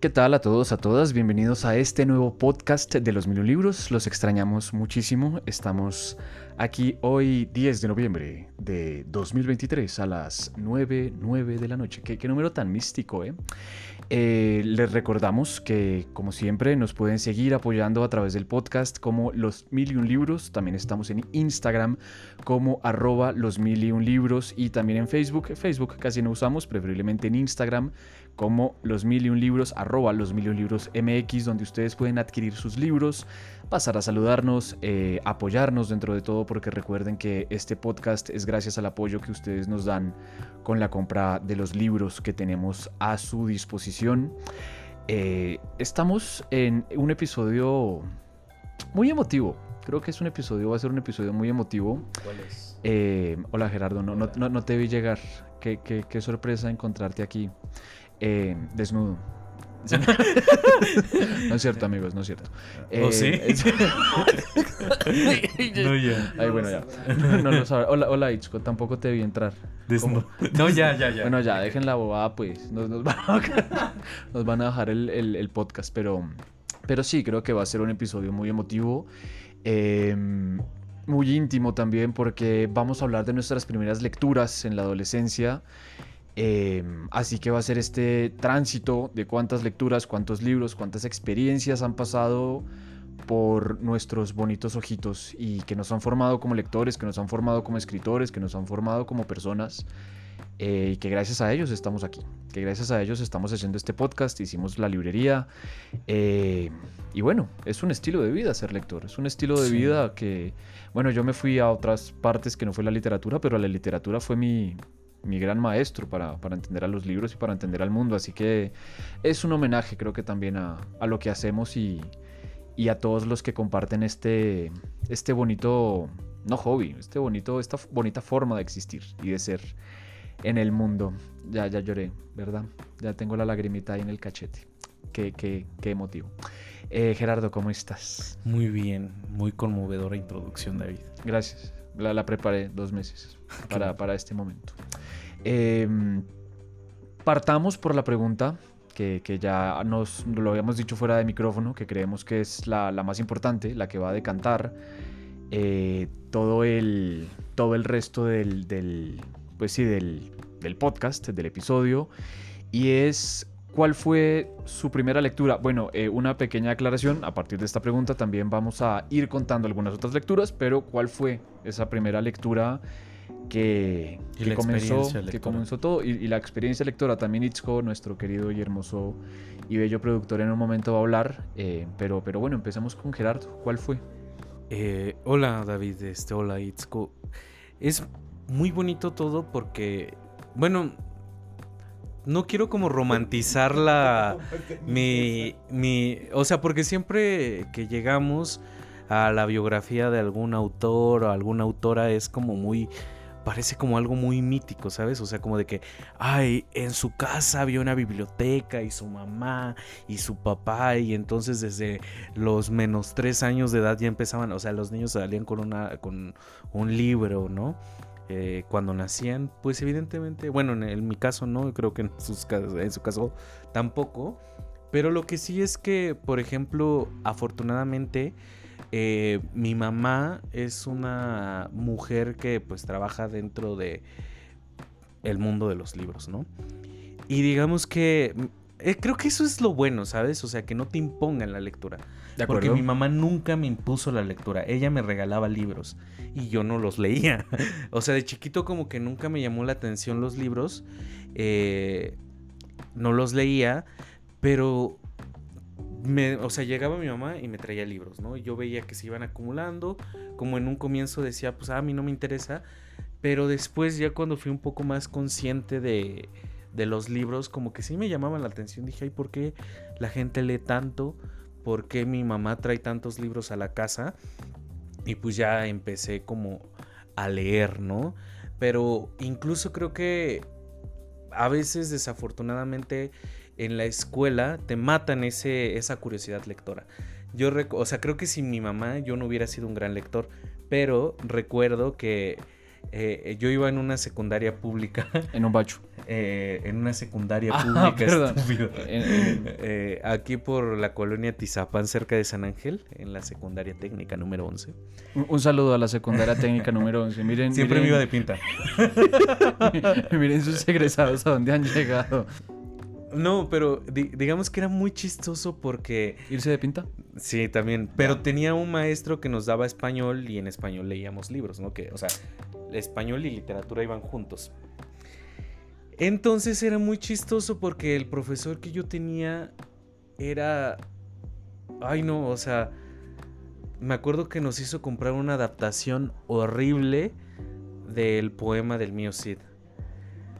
¿Qué tal a todos, a todas? Bienvenidos a este nuevo podcast de los mil libros. Los extrañamos muchísimo. Estamos aquí hoy 10 de noviembre de 2023 a las 9, 9 de la noche. Qué, qué número tan místico, ¿eh? ¿eh? Les recordamos que, como siempre, nos pueden seguir apoyando a través del podcast como Los Mil Libros. También estamos en Instagram como arroba Los Mil Libros y también en Facebook. Facebook casi no usamos, preferiblemente en Instagram como los mil y un libros, arroba los mil y un libros MX, donde ustedes pueden adquirir sus libros, pasar a saludarnos, eh, apoyarnos dentro de todo, porque recuerden que este podcast es gracias al apoyo que ustedes nos dan con la compra de los libros que tenemos a su disposición. Eh, estamos en un episodio muy emotivo. Creo que es un episodio, va a ser un episodio muy emotivo. ¿Cuál es? Eh, hola Gerardo, no, no, no, te vi llegar. Qué, qué, qué sorpresa encontrarte aquí. Eh, desnudo. no es cierto, amigos, no es cierto. ¿O sí? Eh, no, ya. Ay, bueno, ya. No lo sabe. Hola, hola, Itzko, tampoco te vi entrar. Desnudo. No, ya, ya, ya. Bueno, ya, dejen la bobada, pues. Nos, nos, van, a, nos van a dejar el, el, el, podcast, pero, pero sí, creo que va a ser un episodio muy emotivo. Eh, muy íntimo también, porque vamos a hablar de nuestras primeras lecturas en la adolescencia. Eh, así que va a ser este tránsito de cuántas lecturas, cuántos libros, cuántas experiencias han pasado por nuestros bonitos ojitos y que nos han formado como lectores, que nos han formado como escritores, que nos han formado como personas eh, y que gracias a ellos estamos aquí, que gracias a ellos estamos haciendo este podcast, hicimos la librería eh, y bueno, es un estilo de vida ser lector, es un estilo de sí. vida que, bueno, yo me fui a otras partes que no fue la literatura, pero la literatura fue mi, mi gran maestro para, para, entender a los libros y para entender al mundo. Así que es un homenaje creo que también a, a lo que hacemos y, y, a todos los que comparten este, este bonito, no hobby, este bonito, esta bonita forma de existir y de ser en el mundo. Ya, ya lloré, ¿verdad? Ya tengo la lagrimita ahí en el cachete. Qué, qué, qué emotivo. Eh, Gerardo, ¿cómo estás? Muy bien, muy conmovedora introducción, David. Gracias. La, la preparé dos meses para, para este momento. Eh, partamos por la pregunta que, que, ya nos lo habíamos dicho fuera de micrófono, que creemos que es la, la más importante, la que va a decantar eh, todo, el, todo el resto del, del pues sí, del, del podcast, del episodio, y es ¿Cuál fue su primera lectura? Bueno, eh, una pequeña aclaración. A partir de esta pregunta también vamos a ir contando algunas otras lecturas, pero ¿cuál fue esa primera lectura que, que comenzó, que comenzó todo? Y, y, la experiencia lectora también Itzko, nuestro querido y hermoso y bello productor, en un momento va a hablar. Eh, pero, pero bueno, empecemos con Gerardo. ¿Cuál fue? Eh, hola David, este, hola Itzko. Es muy bonito todo porque, bueno, no quiero como romantizar la mi, mi o sea porque siempre que llegamos a la biografía de algún autor o alguna autora es como muy parece como algo muy mítico, ¿sabes? O sea, como de que, ay, en su casa había una biblioteca y su mamá y su papá y entonces desde los menos tres años de edad ya empezaban, o sea, los niños salían con, una, con un libro, ¿no? Eh, cuando nacían, pues evidentemente, bueno, en, mi caso no, creo que en, sus, en su caso tampoco, pero lo que sí es que, por ejemplo, afortunadamente, eh, mi mamá es una mujer que pues trabaja dentro de el mundo de los libros, ¿no? Y digamos que eh, creo que eso es lo bueno, ¿sabes? O sea, que no te impongan la lectura. Porque mi mamá nunca me impuso la lectura. Ella me regalaba libros y yo no los leía. o sea, de chiquito como que nunca me llamó la atención los libros. Eh, no los leía, pero me, o sea, llegaba mi mamá y me traía libros, ¿no? Yo veía que se iban acumulando, como en un comienzo decía, pues a mí no me interesa, pero después ya cuando fui un poco más consciente de, de los libros, como que sí me llamaban la atención, dije, ay, ¿por qué la gente lee tanto? ¿Por qué mi mamá trae tantos libros a la casa? Y pues ya empecé como a leer, ¿no? Pero incluso creo que a veces desafortunadamente en la escuela te matan ese, esa curiosidad lectora. Yo, o sea, creo que sin mi mamá yo no hubiera sido un gran lector, pero recuerdo que eh, yo iba en una secundaria pública. En un bacho. Eh, en una secundaria Ah, pública. estúpido. Eh, aquí por la colonia Tizapán, cerca de San Ángel, en la secundaria técnica número 11. un, un saludo a la secundaria técnica número 11. Miren, Siempre me iba de pinta. miren sus egresados a dónde han llegado. No, pero di- digamos que era muy chistoso porque ¿Irse de pinta? Sí, también. Pero tenía un maestro que nos daba español y en español leíamos libros, ¿no? Que, o sea, español y literatura iban juntos. Entonces era muy chistoso porque el profesor que yo tenía era... Ay, no, o sea... Me acuerdo que nos hizo comprar una adaptación horrible del poema del mío Cid.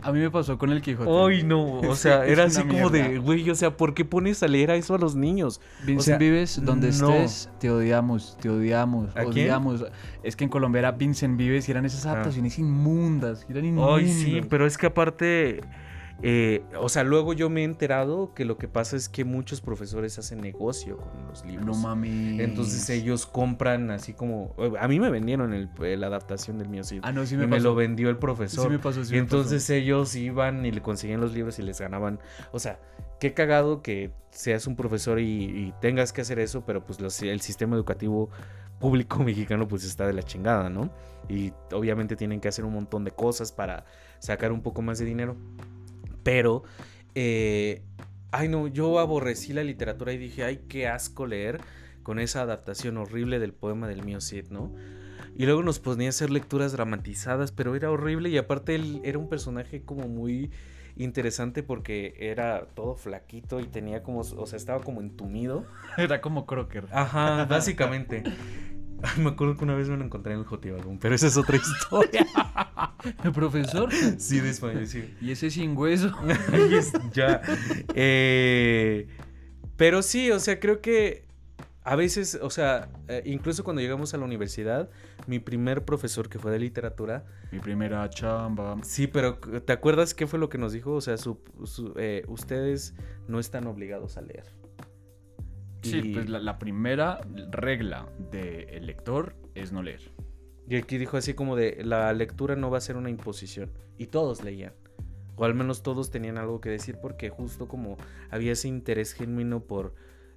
A mí me pasó con el Quijote. Ay, no, o sea, era así como de, güey, o sea, ¿por qué pones a leer a eso a los niños? Vincent o sea, Vives, donde no. estés, te odiamos, te odiamos, ¿A quién? odiamos. Es que en Colombia era Vincent Vives y eran esas Ah. adaptaciones inmundas, eran inmundas. Ay, sí, pero es que aparte, eh, o sea, luego yo me he enterado que lo que pasa es que muchos profesores hacen negocio con los libros. No mames. Entonces ellos compran así como... A mí me vendieron el, la adaptación del mío Cid. Ah, no, sí y me me pasó. lo vendió el Sí profesor. me pasó, sí y me entonces ellos iban y le conseguían los libros y les ganaban. O sea, qué cagado que seas un profesor y, y tengas que hacer eso, pero pues los- el sistema educativo público mexicano pues está de la chingada, ¿no? Y obviamente tienen que hacer un montón de cosas para sacar un poco más de dinero. Pero, eh, ay no, yo aborrecí la literatura y dije, ay, qué asco leer con esa adaptación horrible del poema del mío Cid, ¿no? Y luego nos ponía a hacer lecturas dramatizadas, pero era horrible y aparte él era un personaje como muy interesante porque era todo flaquito y tenía como, o sea, estaba como entumido. Era como Crocker. Ajá, básicamente. Me acuerdo que una vez me lo encontré en el Jotibalón, pero esa es otra historia. El profesor. sí, de español, sí. Y ese sin hueso. Es- ya. Eh, pero sí, o sea, creo que a veces, o sea, eh, incluso cuando llegamos a la universidad, mi primer profesor que fue de literatura, Mi primera chamba. sí, pero ¿te acuerdas qué fue lo que nos dijo? O sea, su- su- eh, ustedes no están obligados a leer. Sí, Y- pues la, la primera regla del lector es no leer. Y aquí dijo así como de, la lectura no va a ser una imposición. Y todos leían. O al menos todos tenían algo que decir porque justo como había ese interés genuino por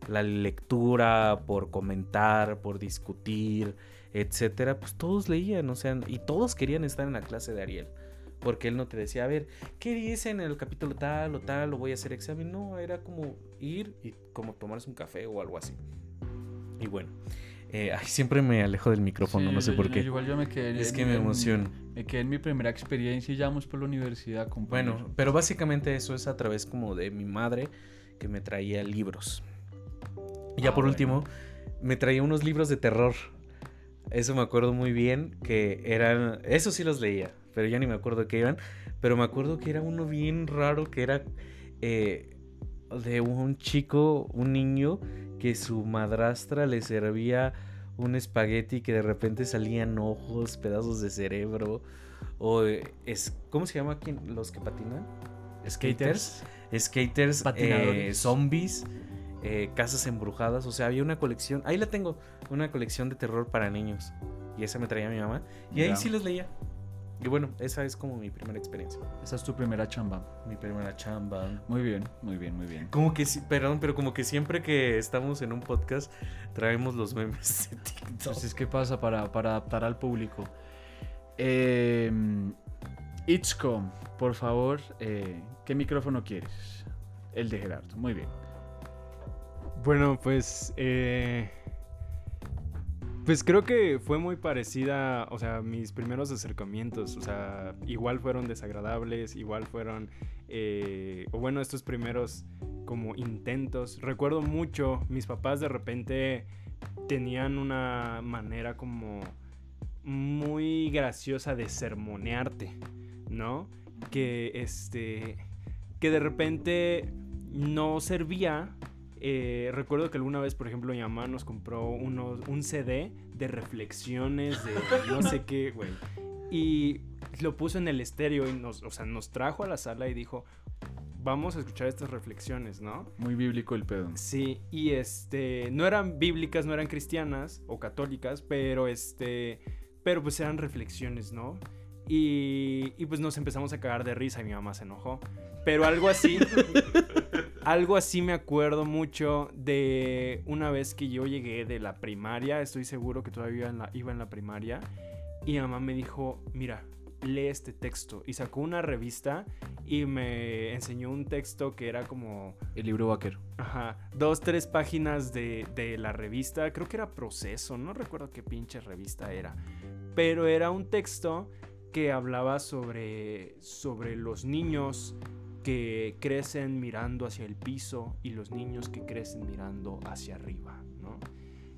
la lectura, por comentar, por discutir, etcétera, pues todos leían, o sea, y todos querían estar en la clase de Ariel. Porque él no te decía, a ver, ¿qué dice en el capítulo tal o tal? O voy a hacer examen. No, era como ir y como tomarse un café o algo así. Y bueno, eh, ay, siempre me alejo del micrófono, Sí, no sé yo- por yo- qué. Igual yo me quedé. Es en- que me emociono. Me quedé en mi primera experiencia y ya vamos por la universidad, compañero. Bueno, pero básicamente eso es a través como de mi madre que me traía libros. Y ya Ah, por bueno. último, me traía unos libros de terror. Eso me acuerdo muy bien, que eran... Eso sí los leía, pero ya ni me acuerdo qué iban. Pero me acuerdo que era uno bien raro, que era eh, de un chico, un niño, que su madrastra le servía un espagueti que de repente salían ojos, pedazos de cerebro. O eh, es, ¿cómo se llama quién? los que patinan? Skaters. Skaters, eh, Patinadores. zombies, eh, casas embrujadas. O sea, había una colección. Ahí la tengo. Una colección de terror para niños. Y esa me traía mi mamá. Y ahí sí los leía. Y bueno, esa es como mi primera experiencia. Esa es tu primera chamba. Mi primera chamba. Muy bien, muy bien, muy bien. Como que perdón, pero como que siempre que estamos en un podcast traemos los memes de TikTok. Entonces, ¿qué pasa para, para adaptar al público? Eh, por favor, eh, ¿qué micrófono quieres? El de Gerardo, muy bien. Bueno, pues. eh, pues creo que fue muy parecida. O sea, mis primeros acercamientos. O sea, igual fueron desagradables. Igual fueron. eh, o bueno, estos primeros como intentos. Recuerdo mucho. Mis papás de repente tenían una manera como. Muy graciosa de sermonearte. ¿No? Que este. Que de repente no servía eh, recuerdo que alguna vez, por ejemplo, mi mamá nos compró unos, un CD de reflexiones de no sé qué, güey. Y lo puso en el estéreo y nos, o sea, nos trajo a la sala y dijo, vamos a escuchar estas reflexiones, ¿no? Muy bíblico el pedo. Sí, y este, no eran bíblicas, no eran cristianas o católicas, pero este, pero pues eran reflexiones, ¿no? Y, y pues nos empezamos a cagar de risa y mi mamá se enojó. Pero algo así, algo así me acuerdo mucho de una vez que yo llegué de la primaria, estoy seguro que todavía en la- iba en la primaria, y mi mamá me dijo, mira, lee este texto. Y sacó una revista y me enseñó un texto que era como El libro vaquero. Ajá, dos, tres páginas de, de la revista, creo que era Proceso, no recuerdo qué pinche revista era, pero era un texto que hablaba sobre, sobre los niños que crecen mirando hacia el piso y los niños que crecen mirando hacia arriba, ¿no?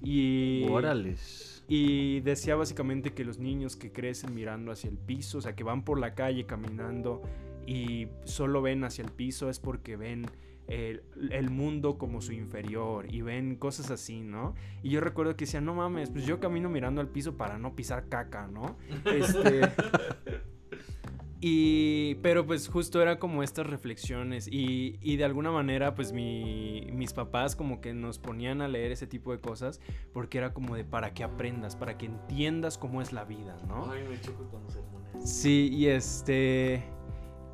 Y... Órales. Y decía básicamente que los niños que crecen mirando hacia el piso, o sea, que van por la calle caminando y solo ven hacia el piso es porque ven el, el mundo como su inferior y ven cosas así, ¿no? Y yo recuerdo que decía, no mames, pues yo camino mirando al piso para no pisar caca, ¿no? Este... Y, pero pues justo era como estas reflexiones y, y de alguna manera pues mi- mis papás como que nos ponían a leer ese tipo de cosas porque era como de para que aprendas, para que entiendas cómo es la vida, ¿no? Ay, me choco con los sermones. Sí, y este...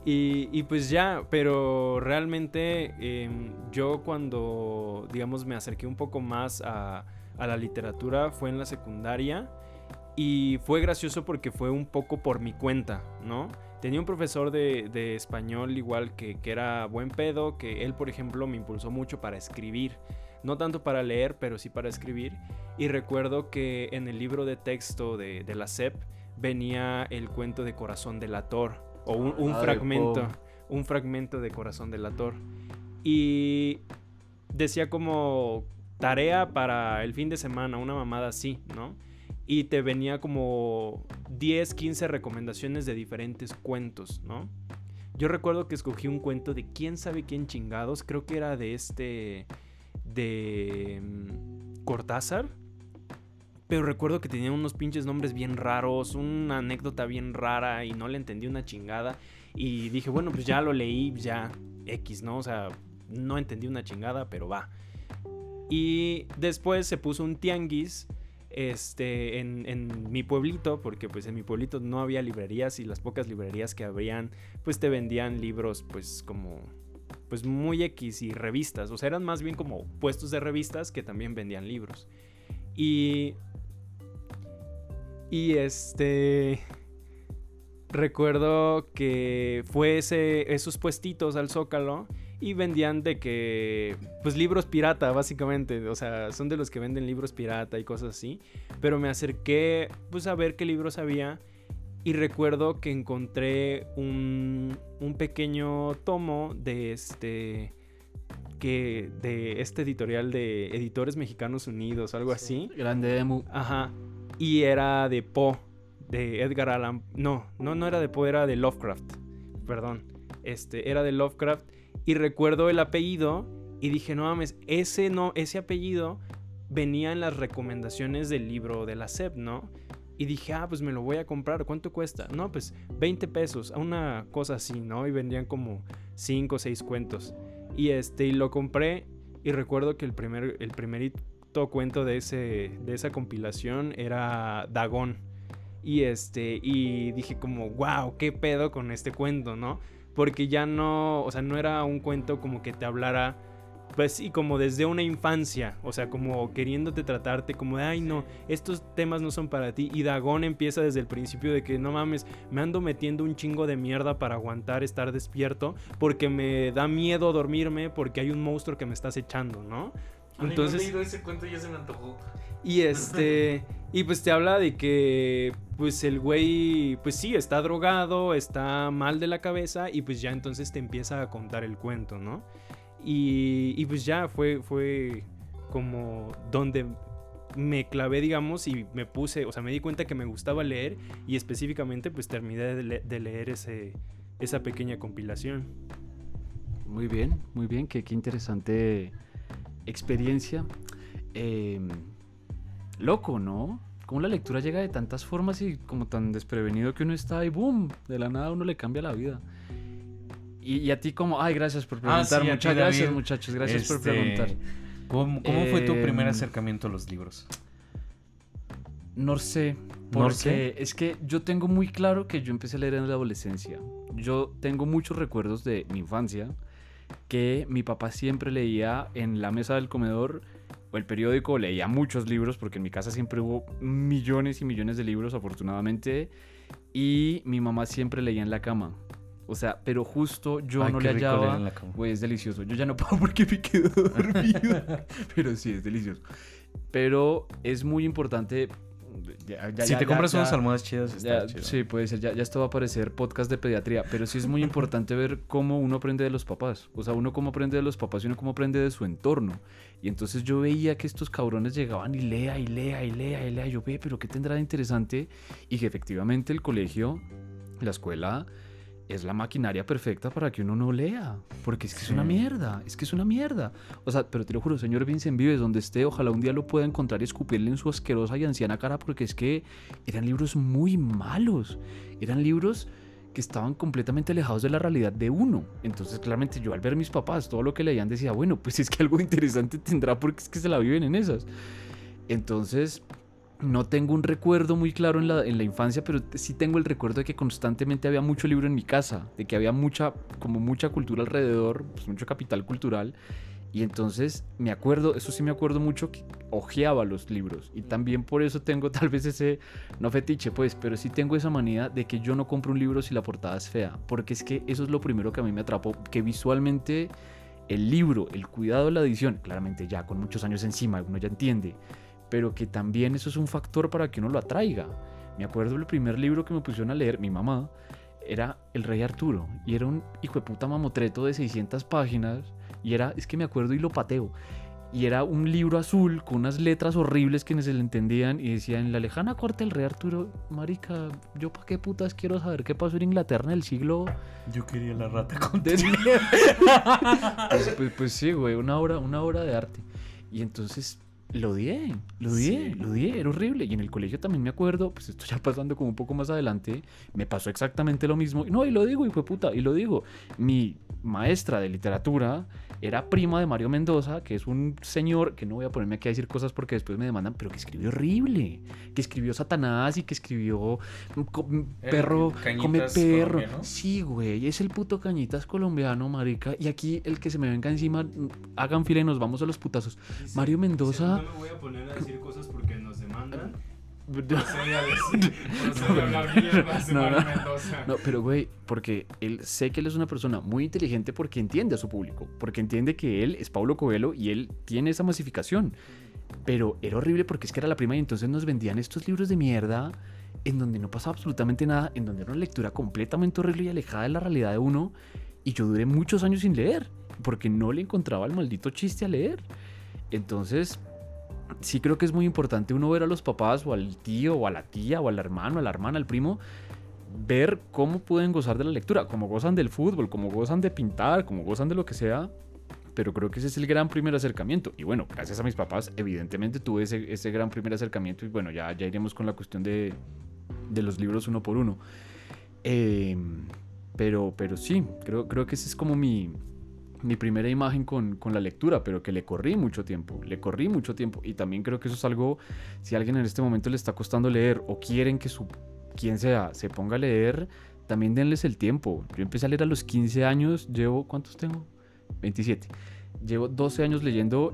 Y, y pues ya, pero realmente em, yo cuando, digamos, me acerqué un poco más a, a la literatura fue en la secundaria y fue gracioso porque fue un poco por mi cuenta, ¿no? Tenía un profesor de, de español igual que, que era buen pedo, que él, por ejemplo, me impulsó mucho para escribir. No tanto para leer, pero sí para escribir. Y recuerdo que en el libro de texto de, de la SEP venía el cuento de Corazón delator. O un, un Ah, fragmento. Un fragmento de Corazón delator. Y decía como tarea para el fin de semana, una mamada así, ¿no? Y te venía como 10, 15 recomendaciones de diferentes cuentos, ¿no? Yo recuerdo que escogí un cuento de quién sabe quién chingados, creo que era de este, de mm, Cortázar. Pero recuerdo que tenía unos pinches nombres bien raros, una anécdota bien rara y no le entendí una chingada. Y dije, bueno, pues ya lo leí, ya X, ¿no? O sea, no entendí una chingada, pero va. Y después se puso un tianguis este, en, en mi pueblito, porque pues en mi pueblito no había librerías y las pocas librerías que habrían, pues te vendían libros pues como, pues muy X y revistas, o sea, eran más bien como puestos de revistas que también vendían libros. Y... Y este... Recuerdo que fue ese, esos puestitos al Zócalo y vendían de que, pues libros pirata, básicamente. O sea, son de los que venden libros pirata y cosas así. Pero me acerqué, pues a ver qué libros había. Y recuerdo que encontré un, un pequeño tomo de este. Que, de este editorial de Editores Mexicanos Unidos, algo así. Grande Emu. Ajá. Y era de Poe, de Edgar Allan. No, no, no era de Poe, era de Lovecraft. Perdón. Este, era de Lovecraft. Y recuerdo el apellido y dije, no mames, ese no, ese apellido venía en las recomendaciones del libro de la SEP, ¿no? Y dije, ah, pues me lo voy a comprar. ¿Cuánto cuesta? No, pues 20 pesos, una cosa así, ¿no? Y vendían como 5 o 6 cuentos. Y este, y lo compré. Y recuerdo que el primer, el primerito cuento de, ese, de esa compilación era Dagón. Y este, y dije como, wow, qué pedo con este cuento, ¿no? Porque ya no, o sea, no era un cuento como que te hablara, pues sí, como desde una infancia, o sea, como queriéndote tratarte como de, ay no, estos temas no son para ti. Y Dagón empieza desde el principio de que, no mames, me ando metiendo un chingo de mierda para aguantar estar despierto, porque me da miedo dormirme, porque hay un monstruo que me está acechando, ¿no? Entonces, ese cuento ya se me antojó. Y este. Y pues te habla de que. Pues el güey. Pues sí, está drogado, está mal de la cabeza. Y pues ya entonces te empieza a contar el cuento, ¿no? Y, y pues ya fue. Fue como donde me clavé, digamos, y me puse. O sea, me di cuenta que me gustaba leer. Y específicamente, pues terminé de, le- de leer ese, esa pequeña compilación. Muy bien, muy bien. Qué, qué interesante experiencia. Eh, loco, ¿no? Cómo la lectura llega de tantas formas y como tan desprevenido que uno está y ¡boom! De la nada uno le cambia la vida. Y, y a ti como, ay, gracias por Ah, preguntar. sí, a Muchas ti, gracias, David. muchachos. Gracias por Este, preguntar. ¿Cómo, cómo fue tu primer Em, acercamiento a los libros? No sé, ¿No porque sé? es que yo tengo muy claro que yo empecé a leer en la adolescencia. Yo tengo muchos recuerdos de mi infancia que mi papá siempre leía en la mesa del comedor o el periódico, leía muchos libros porque en mi casa siempre hubo millones y millones de libros afortunadamente y mi mamá siempre leía en la cama. O sea, pero justo yo Ay, no le hallaba. Güey, es delicioso. Yo ya no puedo porque me quedo dormido. Pero sí, es delicioso. Pero es muy importante. Ya- ya- si ya- te ya- compras ya- unas almohadas chidas, está ya- chido. sí, puede ser. Ya, ya esto va a parecer podcast de pediatría. Pero sí es muy importante ver cómo uno aprende de los papás. O sea, uno cómo aprende de los papás y uno cómo aprende de su entorno. Y entonces yo veía que estos cabrones llegaban y lea y lea y lea y lea. Y yo ve, pero ¿qué tendrá de interesante? Y que efectivamente el colegio, la escuela, es la maquinaria perfecta para que uno no lea. Porque es que es una mierda. Es que es una mierda. O sea, pero te lo juro, señor Vincent Vives, donde esté, ojalá un día lo pueda encontrar y escupirle en su asquerosa y anciana cara, porque es que eran libros muy malos. Eran libros que estaban completamente alejados de la realidad de uno. Entonces, claramente, yo al ver mis papás, todo lo que leían decía, bueno, pues es que algo interesante tendrá porque es que se la viven en esas. Entonces, no tengo un recuerdo muy claro en la, en la infancia, pero sí tengo el recuerdo de que constantemente había mucho libro en mi casa, de que había mucha, como mucha cultura alrededor, pues mucho capital cultural. Y entonces me acuerdo, eso sí me acuerdo mucho, que ojeaba los libros. Y también por eso tengo tal vez ese, no fetiche pues, pero sí tengo esa manía de que yo no compro un libro si la portada es fea. Porque es que eso es lo primero que a mí me atrapó, que visualmente el libro, el cuidado de la edición, claramente ya con muchos años encima, uno ya entiende, pero que también eso es un factor para que uno lo atraiga. Me acuerdo el primer libro que me pusieron a leer, mi mamá, era El Rey Arturo, y era un hijo de puta mamotreto de 600 páginas, y era, es que me acuerdo y lo pateo, y era un libro azul con unas letras horribles que no se le entendían, y decía, en la lejana corte del Rey Arturo, marica, yo pa' qué putas quiero saber qué pasó en Inglaterra en el siglo... Yo quería la rata con pues, pues, pues sí, güey, una obra, una obra de arte. Y entonces lo odié, lo odié, Sí. lo odié, era horrible. Y en el colegio también me acuerdo, pues esto ya pasando como un poco más adelante, me pasó exactamente lo mismo. No, y lo digo, hijo de puta, y lo digo. Mi maestra de literatura era prima de Mario Mendoza, que es un señor, que no voy a ponerme aquí a decir cosas porque después me demandan, pero que escribió horrible. Que escribió Satanás y que escribió mm, co- mm, El perro, come perro. colombiano. Sí, güey, es el puto cañitas colombiano, marica. Y aquí el que se me venga encima, mm, hagan fila y nos vamos a los putazos. Mario Mendoza. No me voy a poner a decir cosas porque nos demandan. No, Procede a decir, procede a hablar mierdas de No, Mario no. Mendoza. No, pero güey, porque él sé que él es una persona muy inteligente porque entiende a su público, porque entiende que él es Paulo Coelho y él tiene esa masificación. Pero era horrible porque es que era la prima y entonces nos vendían estos libros de mierda en donde no pasaba absolutamente nada, en donde era una lectura completamente horrible y alejada de la realidad de uno. Y yo duré muchos años sin leer, porque no le encontraba el maldito chiste a leer. Entonces, sí creo que es muy importante uno ver a los papás o al tío o a la tía o al hermano, a la hermana, al primo, ver cómo pueden gozar de la lectura, como gozan del fútbol, como gozan de pintar, como gozan de lo que sea. Pero creo que ese es el gran primer acercamiento. Y bueno, gracias a mis papás, evidentemente tuve ese, ese gran primer acercamiento. Y bueno, ya, ya iremos con la cuestión de, de los libros uno por uno. Eh, pero, pero sí, creo, creo que esa es como mi, mi primera imagen con, con la lectura, pero que le corrí mucho tiempo, le corrí mucho tiempo. Y también creo que eso es algo, si a alguien en este momento le está costando leer o quieren que su, quien sea, se ponga a leer, también denles el tiempo. Yo empecé a leer a los 15 años, llevo, ¿cuántos tengo? 27. Llevo 12 años leyendo,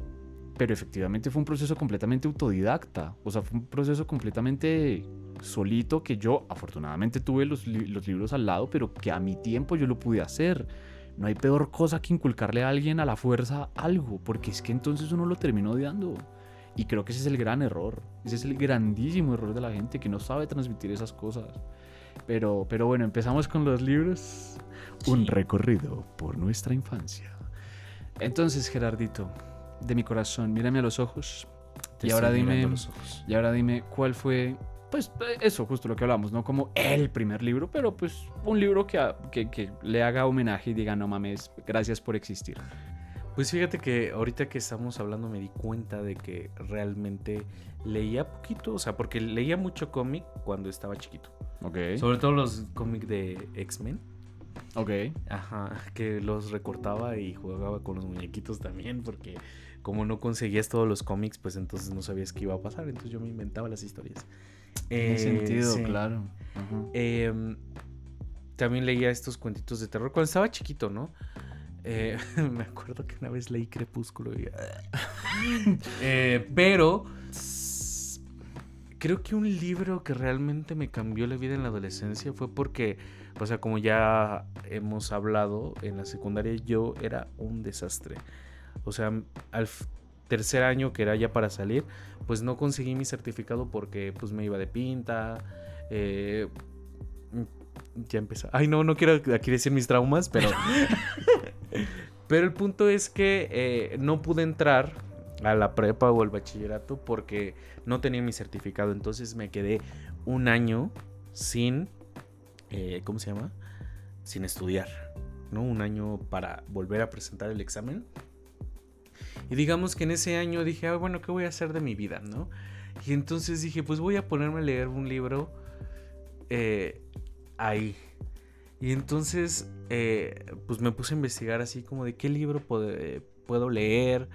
pero efectivamente fue un proceso completamente autodidacta. O sea, fue un proceso completamente solito que yo afortunadamente tuve los, los libros al lado, pero que a mi tiempo yo lo pude hacer. No hay peor cosa que inculcarle a alguien a la fuerza algo, porque es que entonces uno lo termina odiando. Y creo que ese es el gran error. Ese es el grandísimo error de la gente que no sabe transmitir esas cosas. Pero, pero bueno, empezamos con los libros. Un recorrido por nuestra infancia. Entonces, Gerardito, de mi corazón, mírame a los ojos. Te y ahora dime, y ahora dime cuál fue, pues eso, justo lo que hablamos, no como el primer libro, pero pues un libro que, que le haga homenaje y diga, no mames, gracias por existir. Pues fíjate que ahorita que estamos hablando me di cuenta de que realmente leía poquito, o sea, porque leía mucho cómic cuando estaba chiquito. Ok. Sobre todo los cómics de X-Men. ok. Ajá, que los recortaba y jugaba con los muñequitos también, porque como no conseguías todos los cómics, pues entonces no sabías qué iba a pasar. Entonces yo me inventaba las historias. Tiene Eh, sentido, sí. claro. Em, también leía estos cuentitos de terror cuando estaba chiquito, ¿no? Eh, me acuerdo que una vez leí Crepúsculo y... Eh, pero creo que un libro que realmente me cambió la vida en la adolescencia fue porque, o sea, como ya hemos hablado, en la secundaria yo era un desastre. O sea, al tercer año que era ya para salir, pues no conseguí mi certificado porque pues me iba de pinta. eh, ya empezó. Ay, no, no quiero aquí decir mis traumas, pero. pero el punto es que eh, no pude entrar a la prepa o al bachillerato porque no tenía mi certificado. Entonces me quedé un año sin. eh, ¿Cómo se llama? Sin estudiar. ¿No? Un año para volver a presentar el examen. Y digamos que en ese año dije, ah, bueno, ¿qué voy a hacer de mi vida? ¿No? Y entonces dije, pues voy a ponerme a leer un libro eh, ahí. Y entonces, eh, pues me puse a investigar así como de qué libro puede- puedo leer.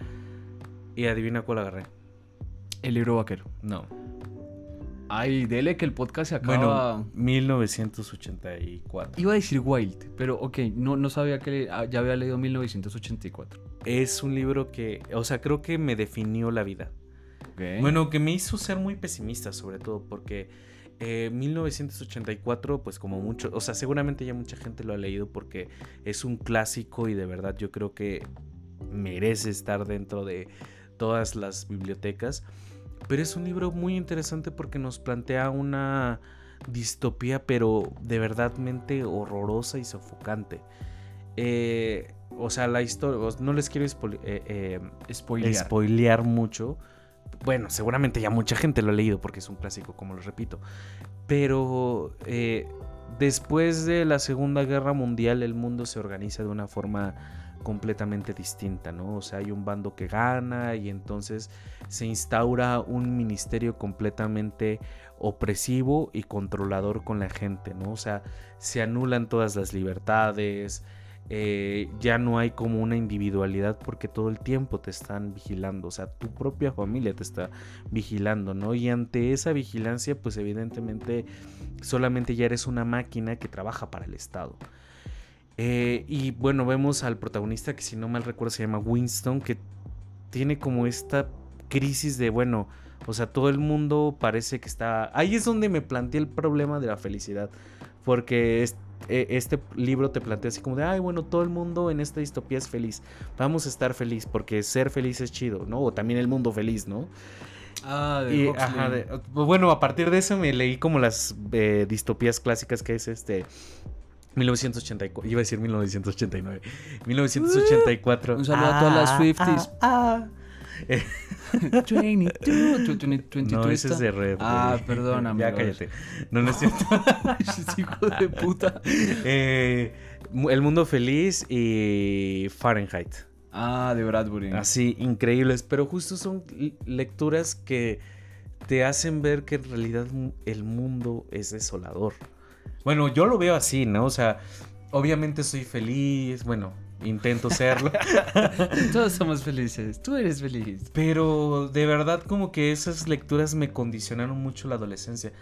Y adivina cuál agarré. El libro vaquero. No. Ay, dele que el podcast se acaba. Bueno, 1984. Iba a decir Wild, pero ok, no, no sabía que le- ah, ya había leído 1984. Es un libro que, o sea, creo que me definió la vida. Bueno, que me hizo ser muy pesimista, sobre todo, porque eh, 1984, pues como mucho, o sea, seguramente ya mucha gente lo ha leído porque es un clásico y de verdad yo creo que merece estar dentro de todas las bibliotecas. Pero es un libro muy interesante porque nos plantea una distopía, pero de verdadmente horrorosa y sofocante. Eh, o sea, la historia, no les quiero spoile- eh, eh, Spoilear. spoilear mucho. Bueno, seguramente ya mucha gente lo ha leído porque es un clásico, como lo repito. Pero eh, después de la Segunda Guerra Mundial, el mundo se organiza de una forma completamente distinta, ¿no? O sea, hay un bando que gana y entonces se instaura un ministerio completamente opresivo y controlador con la gente, ¿no? O sea, se anulan todas las libertades, eh, ya no hay como una individualidad porque todo el tiempo te están vigilando, o sea, tu propia familia te está vigilando, ¿no? Y ante esa vigilancia, pues evidentemente solamente ya eres una máquina que trabaja para el Estado. Eh, y bueno, vemos al protagonista que si no mal recuerdo se llama Winston, que tiene como esta crisis de, bueno, o sea, todo el mundo parece que está... Ahí es donde me planteé el problema de la felicidad, porque es- eh, este libro te plantea así como de, ay, bueno, todo el mundo en esta distopía es feliz, vamos a estar feliz, porque ser feliz es chido, ¿no? O también el mundo feliz, ¿no? Ah, de Y, ajá, de- bueno, a partir de eso me leí como las eh, distopías clásicas que es este 1984, iba a decir 1989, 1984. Un saludo a todas las Ah, Swifties. ah, ah. 22, 22 No, ese es de Red. Ah, güey. perdón, Ya cállate. No, no es cierto. Hijo de puta. Eh, el mundo feliz y Fahrenheit. Ah, de Bradbury. Así, increíbles. Pero justo son lecturas que te hacen ver que en realidad el mundo es desolador. Bueno, yo lo veo así, ¿no? O sea, obviamente soy feliz, bueno, intento serlo. Todos somos felices. Tú eres feliz. pero de verdad como que esas lecturas me condicionaron mucho la adolescencia.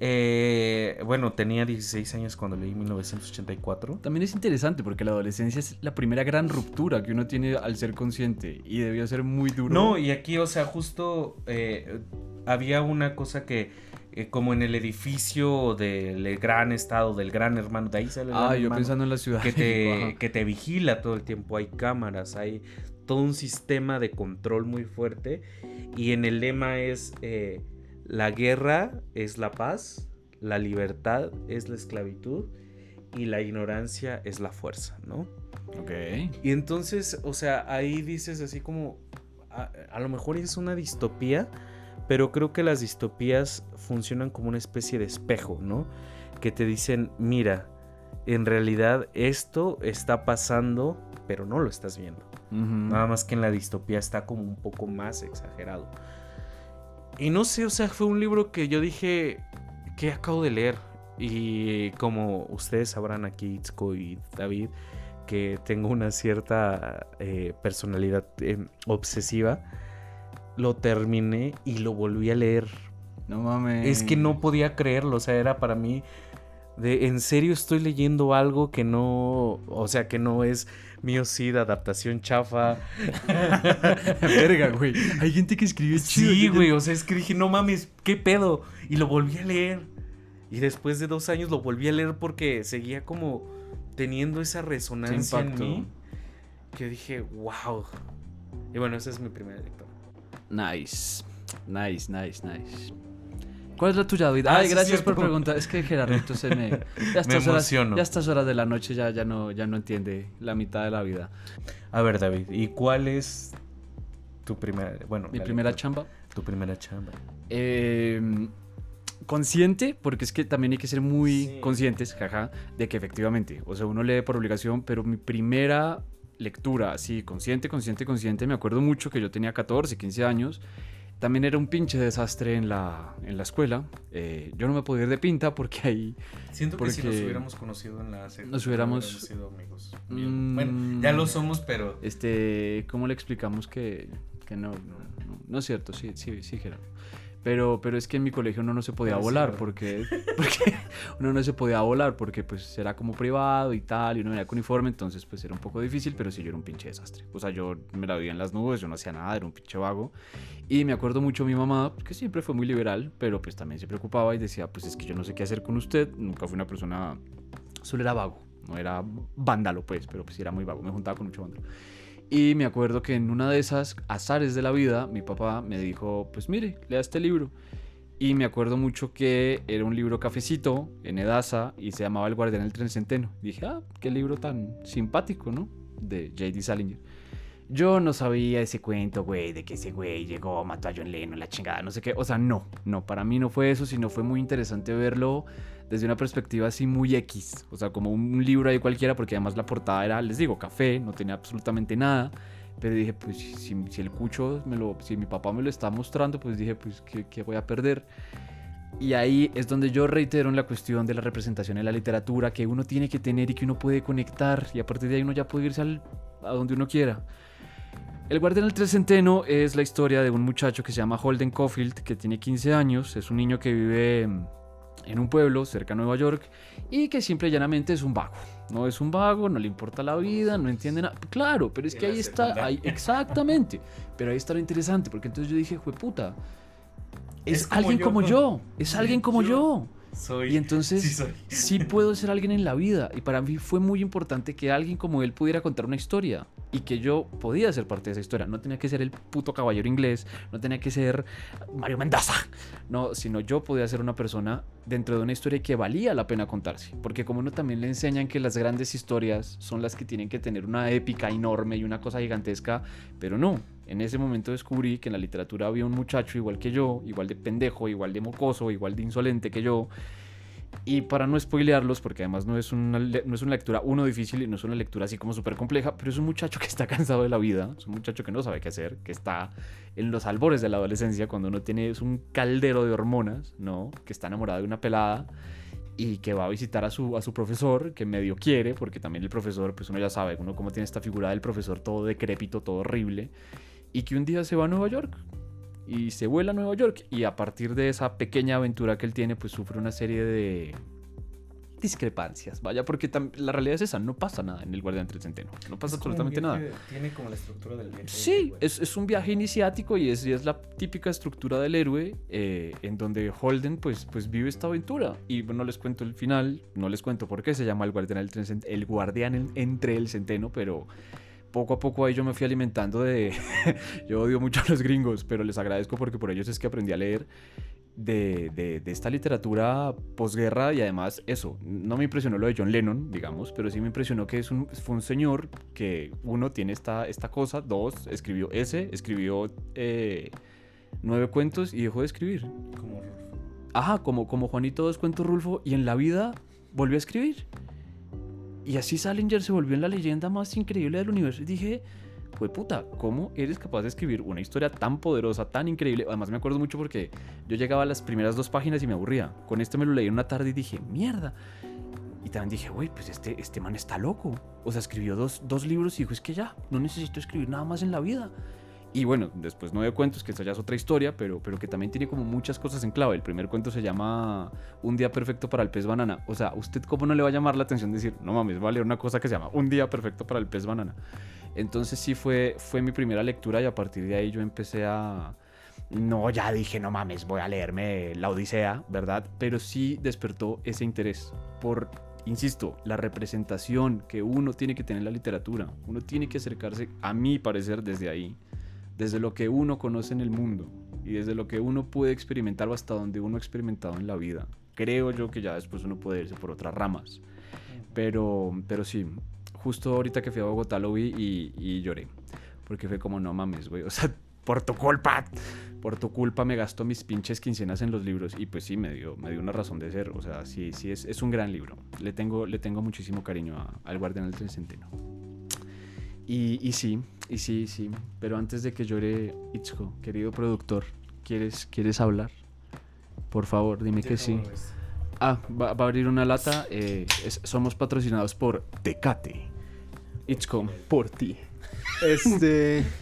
Eh, bueno, tenía 16 años cuando leí 1984. También es interesante porque la adolescencia es la primera gran ruptura que uno tiene al ser consciente y debió ser muy duro. No, y aquí, o sea, justo eh, había una cosa que, eh, como en el edificio del gran estado, del gran hermano, de ahí sale el Ah, gran yo hermano, pensando en la ciudad. que te, que te vigila todo el tiempo, hay cámaras, hay todo un sistema de control muy fuerte, y en el lema es, eh, la guerra es la paz, la libertad es la esclavitud, y la ignorancia es la fuerza, ¿no? Ok. Y entonces, o sea, ahí dices así como, a, a lo mejor es una distopía, pero creo que las distopías funcionan como una especie de espejo, ¿no? Que te dicen, mira, en realidad esto está pasando, pero no lo estás viendo. Nada más que en la distopía está como un poco más exagerado. Y no sé, o sea, fue un libro que yo dije que acabo de leer. Y como ustedes sabrán aquí, Itzko y David, que tengo una cierta eh, personalidad eh, obsesiva, lo terminé y lo volví a leer. No mames. Es que no podía creerlo, o sea, era para mí de en serio estoy leyendo algo que no, o sea, que no es mío sí de adaptación chafa. Verga, güey. Hay gente que escribe chido. Sí, güey, o sea, es que dije, no mames, ¿qué pedo? Y lo volví a leer. Y después de dos años lo volví a leer porque seguía como teniendo esa resonancia en mí. Que dije, wow. Y bueno, esa es mi primera lectura. Nice. Nice, nice, nice. ¿Cuál es la tuya, David? Ah, Ay, gracias por preguntar. Es que Gerardito se me. Ya estas horas, emociono. ya estas horas de la noche ya, ya, no, ya no entiende la mitad de la vida. A ver, David, ¿y cuál es tu primera, bueno, Mi primera lectura? chamba. Tu primera chamba. Eh, consciente, porque es que también hay que ser muy Sí. conscientes, jaja, de que efectivamente, o sea, uno lee por obligación, pero mi primera lectura, así, consciente, consciente, consciente, me acuerdo mucho que yo tenía 14, 15 años, también era un pinche desastre en la, en la escuela. Eh, yo no me podía ir de pinta porque ahí... Siento que si nos Porque hubiéramos conocido en la serie, nos hubiéramos- sido amigos. Mm. Bueno, ya lo somos, pero Este, ¿cómo le explicamos que, que no, no, no, no es cierto? Sí, sí, sí, Gerardo. Pero, pero es que en mi colegio uno no se podía sí, volar ¿verdad? porque, porque uno no se podía volar porque pues era como privado y tal y uno venía con uniforme, entonces pues era un poco difícil, pero sí yo era un pinche desastre. O sea, yo me la vivía en las nubes, yo no hacía nada, era un pinche vago. Y me acuerdo mucho mi mamá, que siempre fue muy liberal, pero pues también se preocupaba y decía, pues es que yo no sé qué hacer con usted, nunca fui una persona, solo era vago, no era vándalo pues, pero pues sí era muy vago, me juntaba con mucho vándalo. Y me acuerdo que en una de esas azares de la vida, mi papá me dijo, pues mire, lea este libro. Y me acuerdo mucho que era un libro cafecito en Edasa y se llamaba El Guardián del Tren Centeno. Dije, ah, qué libro tan simpático, ¿no? De J.D. Salinger. Yo no sabía ese cuento, güey, de que ese güey llegó, mató a John Lennon, la chingada, no sé qué. O sea, no, no, para mí no fue eso, sino fue muy interesante verlo desde una perspectiva así muy X. O sea, como un, libro ahí cualquiera, porque además la portada era, les digo, café, no tenía absolutamente nada. Pero dije, pues si, si el cucho, me lo, si mi papá me lo está mostrando, pues dije, pues ¿qué, qué voy a perder? Y ahí es donde yo reitero en la cuestión de la representación en la literatura que uno tiene que tener y que uno puede conectar. Y a partir de ahí uno ya puede irse al- a donde uno quiera. El Guardián del Trecenteno es la historia de un muchacho que se llama Holden Caulfield, que tiene 15 años, es un niño que vive en un pueblo cerca de Nueva York y que simple y llanamente es un vago. No es un vago, no le importa la vida, no entiende nada. Claro, pero es que ahí está, ahí, exactamente. Pero ahí está lo interesante, porque entonces yo dije, puta, es, Es como alguien yo, como ¿no? yo, es alguien como Yo. yo. soy Y entonces sí soy. sí puedo ser alguien en la vida. Y para mí fue muy importante que alguien como él pudiera contar una historia. Y que yo podía ser parte de esa historia. No tenía que ser el puto caballero inglés. No tenía que ser Mario Mendoza. No, sino yo podía ser una persona dentro de una historia que valía la pena contarse. Porque como uno también le enseñan que las grandes historias son las que tienen que tener una épica enorme y una cosa gigantesca. Pero no. En ese momento descubrí que en la literatura había un muchacho igual que yo, igual de pendejo, igual de mocoso, igual de insolente que yo, y para no spoilearlos, porque además no es, una, no es una lectura, uno, difícil y no es una lectura así como súper compleja, pero es un muchacho que está cansado de la vida, es un muchacho que no sabe qué hacer, que está en los albores de la adolescencia, cuando uno tiene es un caldero de hormonas, ¿no? Que está enamorado de una pelada y que va a visitar a su, a su profesor, que medio quiere, porque también el profesor, pues uno ya sabe, uno como tiene esta figura del profesor todo decrépito, todo horrible, y que un día se va a Nueva York y se vuela a Nueva York y a partir de esa pequeña aventura que él tiene pues sufre una serie de discrepancias, vaya, porque la realidad es esa, no pasa nada en el Guardián del Centeno, no pasa absolutamente nada. Tiene como la estructura del viaje. Sí, es, es un viaje iniciático y es, y es la típica estructura del héroe eh, en donde Holden pues, pues vive esta aventura. Y no les cuento el final, no les cuento por qué se llama el guardián, del cent- el guardián en- entre el centeno, pero poco a poco ahí yo me fui alimentando de... yo odio mucho a los gringos, pero les agradezco porque por ellos es que aprendí a leer. De, de- de esta literatura posguerra y además eso, no me impresionó lo de John Lennon, digamos, pero sí me impresionó que es un, fue un señor que uno tiene esta, esta cosa, dos, escribió ese, escribió eh, nueve cuentos y dejó de escribir. Como Ajá, como, como Juanito dos cuentos Rulfo y en la vida volvió a escribir. Y así Salinger se volvió en la leyenda más increíble del universo y dije, fue puta, ¿cómo eres capaz de escribir una historia tan poderosa, tan increíble? Además me acuerdo mucho porque yo llegaba a las primeras dos páginas y me aburría. Con este me lo leí una tarde y dije, mierda. Y también dije, güey, pues este, este man está loco. O sea, escribió dos, dos libros y dijo, es que ya, no necesito escribir nada más en la vida. Y bueno, después nueve cuentos, que esa ya es otra historia, pero, pero que también tiene como muchas cosas en clave. El primer cuento se llama Un día perfecto para el pez banana. O sea, ¿usted cómo no le va a llamar la atención decir, no mames, va a leer una cosa que se llama Un día perfecto para el pez banana? Entonces sí fue, fue mi primera lectura y a partir de ahí yo empecé a... No, ya dije, no mames, voy a leerme La Odisea, ¿verdad? Pero sí despertó ese interés por insisto, la representación que uno tiene que tener en la literatura. Uno tiene que acercarse, a mi parecer, desde ahí desde lo que uno conoce en el mundo y desde lo que uno puede experimentar o hasta donde uno ha experimentado en la vida. Creo yo que ya después uno puede irse por otras ramas. Pero, pero sí, justo ahorita que fui a Bogotá lo vi y, lloré. Porque fue como, no mames, güey. O sea, por tu culpa, por tu culpa me gasto mis pinches quincenas en los libros. Y pues sí, me dio, me dio una razón de ser. O sea, sí, sí, es, un gran libro. Le tengo, le tengo muchísimo cariño al Guardián del Centeno. Y, y sí, y sí, sí. Pero antes de que llore, Itzko, querido productor, ¿quieres, ¿quieres hablar? Por favor, dime que sí. Ah, va, a abrir una lata. Eh, somos patrocinados por Tecate. Itzko, por ti. Este.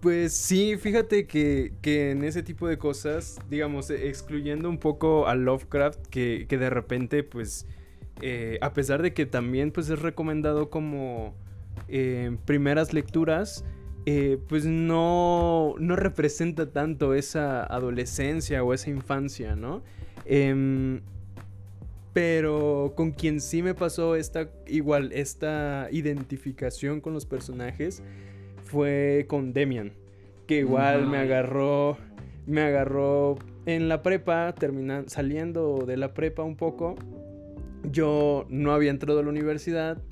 Pues sí, fíjate que, que, en ese tipo de cosas, digamos, excluyendo un poco a Lovecraft, que, que de repente, pues, eh, a pesar de que también, pues, es recomendado como primeras lecturas, eh, pues no, no representa tanto esa adolescencia o esa infancia, ¿no? Em, pero con quien sí me pasó esta, igual, esta identificación con los personajes fue con Demian, que igual me agarró, me agarró en la prepa, terminando, saliendo de la prepa un poco. Yo no había entrado a la universidad,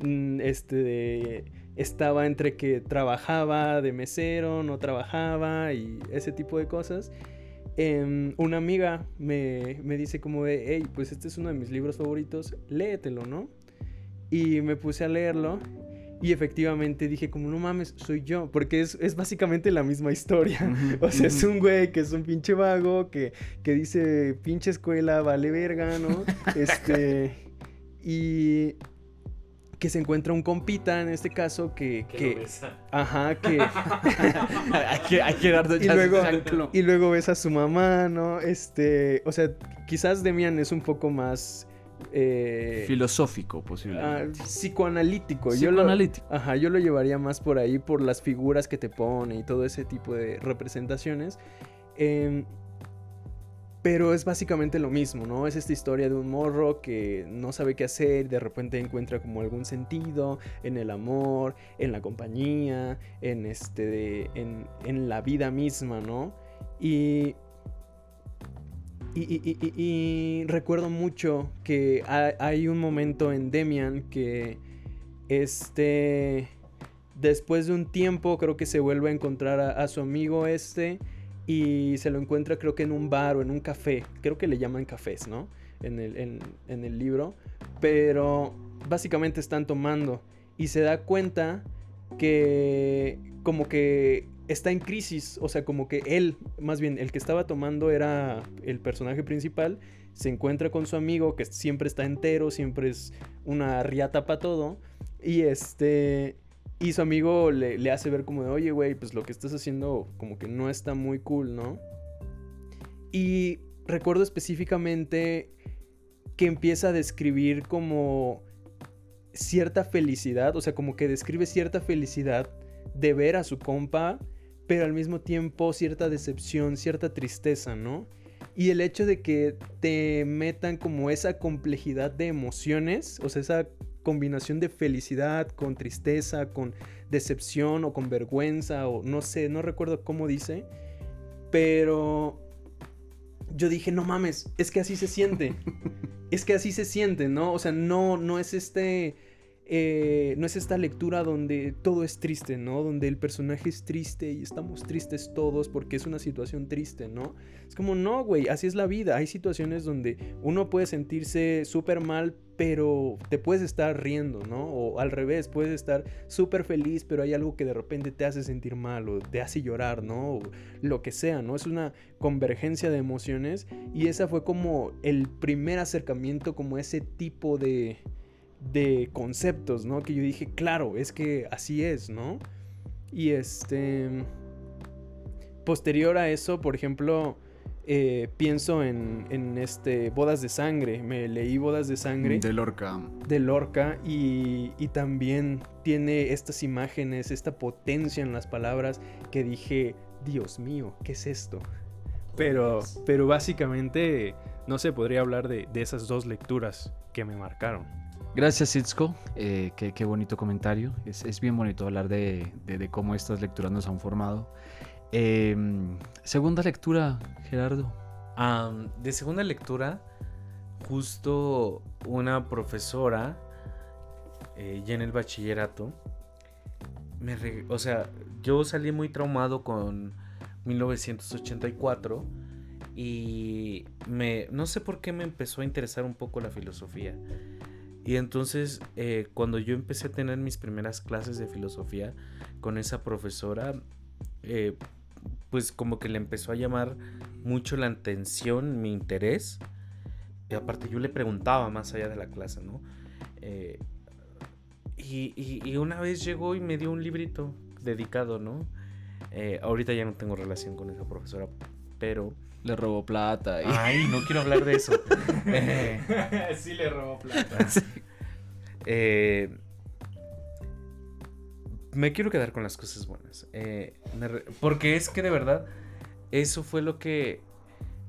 Mm, este, estaba entre que trabajaba de mesero, no trabajaba y ese tipo de cosas. Em, una amiga me, me, dice como de, hey, pues este es uno de mis libros favoritos, léetelo, ¿no? Y me puse a leerlo y efectivamente dije como, no mames, soy yo, porque es, es básicamente la misma historia. o sea, es un güey que es un pinche vago, que, que dice, pinche escuela, vale verga, ¿no? este... Y, que se encuentra un compita en este caso que... que, ajá, que... hay que... Hay que dar y luego, y luego ves a su mamá, ¿no? Este... O sea, quizás Demian es un poco más... Eh, Filosófico, posiblemente. Ah, psicoanalítico. Psicoanalítico. Yo lo, ajá, yo lo llevaría más por ahí, por las figuras que te pone y todo ese tipo de representaciones. Eh, pero es básicamente lo mismo, ¿no? Es esta historia de un morro que no sabe qué hacer, de repente encuentra como algún sentido en el amor, en la compañía, en este, en, la vida misma, ¿no? Y y, recuerdo mucho que hay un momento en Demian que este después de un tiempo creo que se vuelve a encontrar a su amigo este y se lo encuentra creo que en un bar o en un café, creo que le llaman cafés, ¿no? En el, en, el libro, pero básicamente están tomando y se da cuenta que como que está en crisis, o sea, como que él, más bien el que estaba tomando era el personaje principal, se encuentra con su amigo que siempre está entero, siempre es una riata para todo, y este, y su amigo le, hace ver como de, oye, güey, pues lo que estás haciendo como que no está muy cool, ¿no? Y recuerdo específicamente que empieza a describir como cierta felicidad, o sea, como que describe cierta felicidad de ver a su compa, pero al mismo tiempo cierta decepción, cierta tristeza, ¿no? Y el hecho de que te metan como esa complejidad de emociones, o sea, esa combinación de felicidad con tristeza, con decepción o con vergüenza o no sé, no recuerdo cómo dice, pero yo dije, no mames, es que así se siente. es que así se siente, ¿no? O sea, no, no es este, eh, no es esta lectura donde todo es triste, ¿no? Donde el personaje es triste y estamos tristes todos porque es una situación triste, ¿no? Es como, no, güey, así es la vida. Hay situaciones donde uno puede sentirse súper mal, pero te puedes estar riendo, ¿no? O al revés, puedes estar súper feliz, pero hay algo que de repente te hace sentir mal o te hace llorar, ¿no? O lo que sea, ¿no? Es una convergencia de emociones y esa fue como el primer acercamiento como ese tipo de de conceptos, ¿no? Que yo dije, claro, es que así es, ¿no? Y este... Posterior a eso, por ejemplo, eh, pienso en, en, este Bodas de Sangre. Me leí Bodas de Sangre. De Lorca. De Lorca. Y, y, también tiene estas imágenes, esta potencia en las palabras que dije, Dios mío, ¿qué es esto? Pero, pero básicamente, no se podría hablar de, de esas dos lecturas que me marcaron. Gracias, Itzko. Eh, qué, qué, bonito comentario. Es, es bien bonito hablar de, de, cómo estas lecturas nos han formado. Eh, segunda lectura, Gerardo. De segunda lectura, justo una profesora, eh, ya en el bachillerato, me o sea, yo salí muy traumado con 1984 y me, no sé por qué me empezó a interesar un poco la filosofía. Y entonces, eh, cuando yo empecé a tener mis primeras clases de filosofía con esa profesora, eh, pues como que le empezó a llamar mucho la atención, mi interés. Y aparte yo le preguntaba más allá de la clase, ¿no? Eh, y, y, una vez llegó y me dio un librito dedicado, ¿no? Eh, ahorita ya no tengo relación con esa profesora, pero... Le robó plata. Y... Ay, no quiero hablar de eso. sí le robó plata. Sí. Eh, me quiero quedar con las cosas buenas. Eh, re... porque es que de verdad, eso fue lo que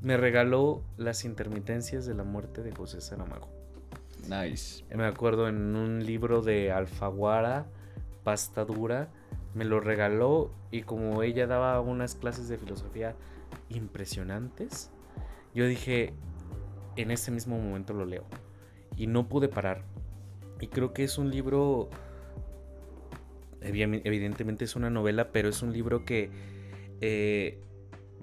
me regaló las intermitencias de la muerte de José Saramago. Nice. Me acuerdo en un libro de Alfaguara, Pasta Dura, me lo regaló y como ella daba unas clases de filosofía impresionantes, yo dije, en ese mismo momento lo leo. Y no pude parar. Y creo que es un libro, evidentemente es una novela, pero es un libro que eh,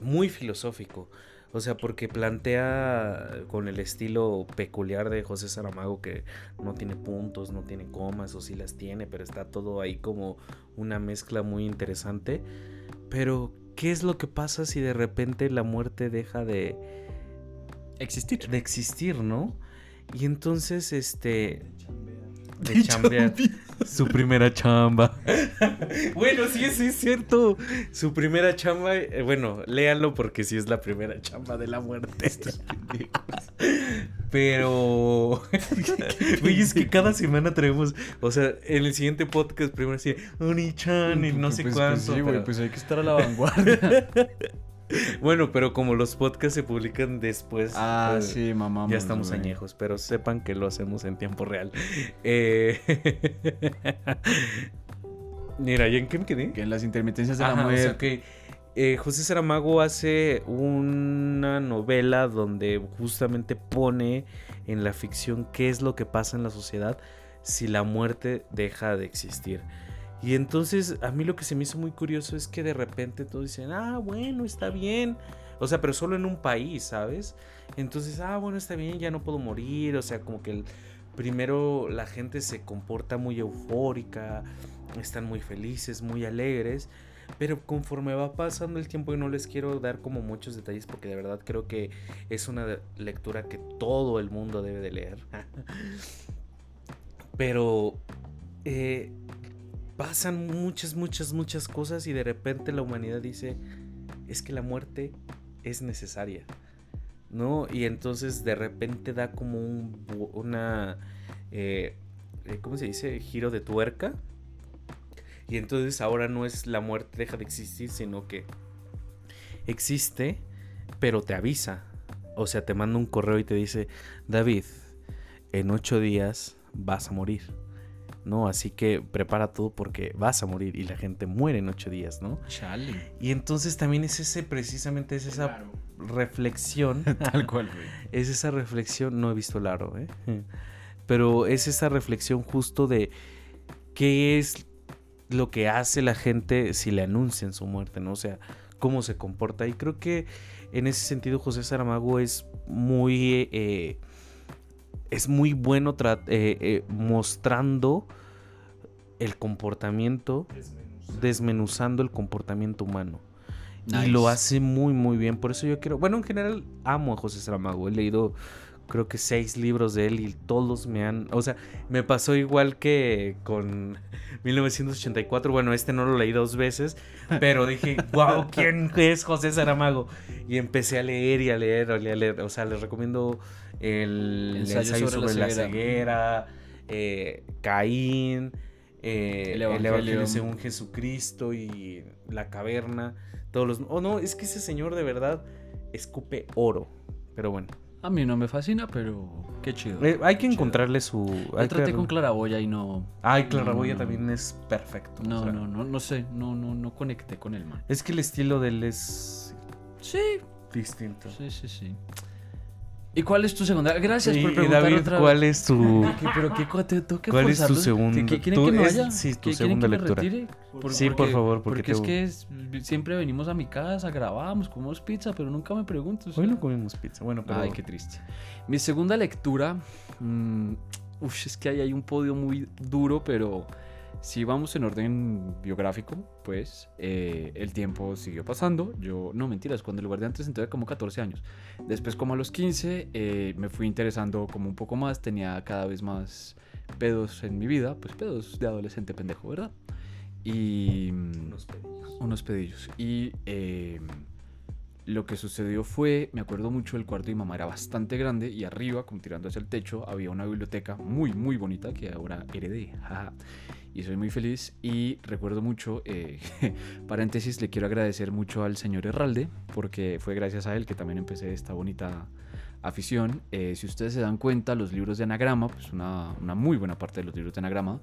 muy filosófico. O sea, porque plantea con el estilo peculiar de José Saramago que no tiene puntos, no tiene comas, o sí las tiene, pero está todo ahí como una mezcla muy interesante. Pero, ¿qué es lo que pasa si de repente la muerte deja de existir? De existir, ¿no? Y entonces, este de chambear. Su primera chamba. bueno, sí, sí, es cierto. Su primera chamba. Eh, bueno, léanlo porque sí es la primera chamba de la muerte. Pero. Oye, es que cada semana traemos. O sea, en el siguiente podcast primero así. Oni-chan y no sé pues, cuánto. Pues sí, güey, pero... pues hay que estar a la vanguardia. Bueno, pero como los podcasts se publican después. Ah, pues, sí, mamá. Ya estamos güey. añejos, pero sepan que lo hacemos en tiempo real. Eh... Mira, ¿y en qué me quedé? Que en las intermitencias de Ajá, la o muerte. sea que eh, José Saramago hace una novela donde justamente pone en la ficción qué es lo que pasa en la sociedad si la muerte deja de existir. Y entonces a mí lo que se me hizo muy curioso es que de repente todos dicen, ah, bueno, está bien. O sea, pero solo en un país, ¿sabes? Entonces, ah, bueno, está bien, ya no puedo morir. O sea, como que primero la gente se comporta muy eufórica, están muy felices, muy alegres. Pero conforme va pasando el tiempo y no les quiero dar como muchos detalles porque de verdad creo que es una lectura que todo el mundo debe de leer. Pero eh, pasan muchas, muchas, muchas cosas y de repente la humanidad dice, es que la muerte es necesaria. ¿No? Y entonces de repente da como un, una, eh, ¿cómo se dice? Giro de tuerca. Y entonces ahora no es la muerte deja de existir, sino que existe, pero te avisa. O sea, te manda un correo y te dice, David, en ocho días vas a morir. ¿No? Así que prepara todo porque vas a morir y la gente muere en ocho días, ¿no? Chale. Y entonces también es ese, precisamente es esa Claro. reflexión. Tal cual, güey. es esa reflexión, no he visto el aro, ¿eh? pero es esa reflexión justo de qué es lo que hace la gente si le anuncian su muerte, ¿no? O sea, cómo se comporta. Y creo que en ese sentido José Saramago es muy... eh, es muy bueno tra- eh, eh, mostrando el comportamiento, desmenuzando el comportamiento humano. Y lo hace muy, muy bien. Por eso yo quiero. Bueno, en general amo a José Saramago. He leído, creo que seis libros de él y todos me han. O sea, me pasó igual que con 1984. Bueno, este no lo leí dos veces, pero dije, wow, ¿quién es José Saramago? Y empecé a leer y a leer, a leer, a leer. O sea, les recomiendo el Ensayo ensayo, sobre sobre, la la ceguera. ceguera, eh, Caín. eh, El el, Evangelio. Evangelio según Jesucristo y la caverna. Todos los. Oh, no, es que ese señor de verdad escupe oro. Pero bueno. A mí no me fascina, pero qué chido. Eh, hay que Chido. encontrarle su. Yo hay traté con Claraboya y no. Ay, Claraboya No, no, también es perfecto. No, o sea, no, no, no sé. No, no, no conecté con el man. Es que el estilo de él es Sí, distinto. sí, sí, sí. ¿Y cuál es tu segunda? Gracias Y- por y preguntar David, otra ¿cuál vez. es tu. ¿Qué- ¿Pero qué co- te- tengo que ¿Cuál es tu segunda- ¿Qué- ¿Quieren tú- que me es- vaya? sí, tu ¿Qué- quieren segunda que me lectura. retire? Por- Sí, por favor, porque porque es que siempre venimos a mi casa, grabamos, comemos pizza, pero nunca me preguntas. o Hoy no comimos pizza. Bueno, pero. Ay, qué triste. Mi segunda lectura. mm, uf, es que ahí hay un podio muy duro, pero si vamos en orden biográfico, pues eh, el tiempo siguió pasando. Yo, no mentiras, cuando el lugar de antes entonces como 14 años. Después, como a los 15, eh, me fui interesando como un poco más. Tenía cada vez más pedos en mi vida, pues pedos de adolescente pendejo, ¿verdad? Y. Unos pedillos. unos pedillos. Y eh, lo que sucedió fue, me acuerdo mucho, el cuarto de mi mamá era bastante grande y arriba, como tirando hacia el techo, había una biblioteca muy, muy bonita que ahora heredé. jaja, Y soy muy feliz y recuerdo mucho, eh, paréntesis, le quiero agradecer mucho al señor Herralde porque fue gracias a él que también empecé esta bonita afición. Eh, si ustedes se dan cuenta, los libros de anagrama, pues una, una muy buena parte de los libros de anagrama,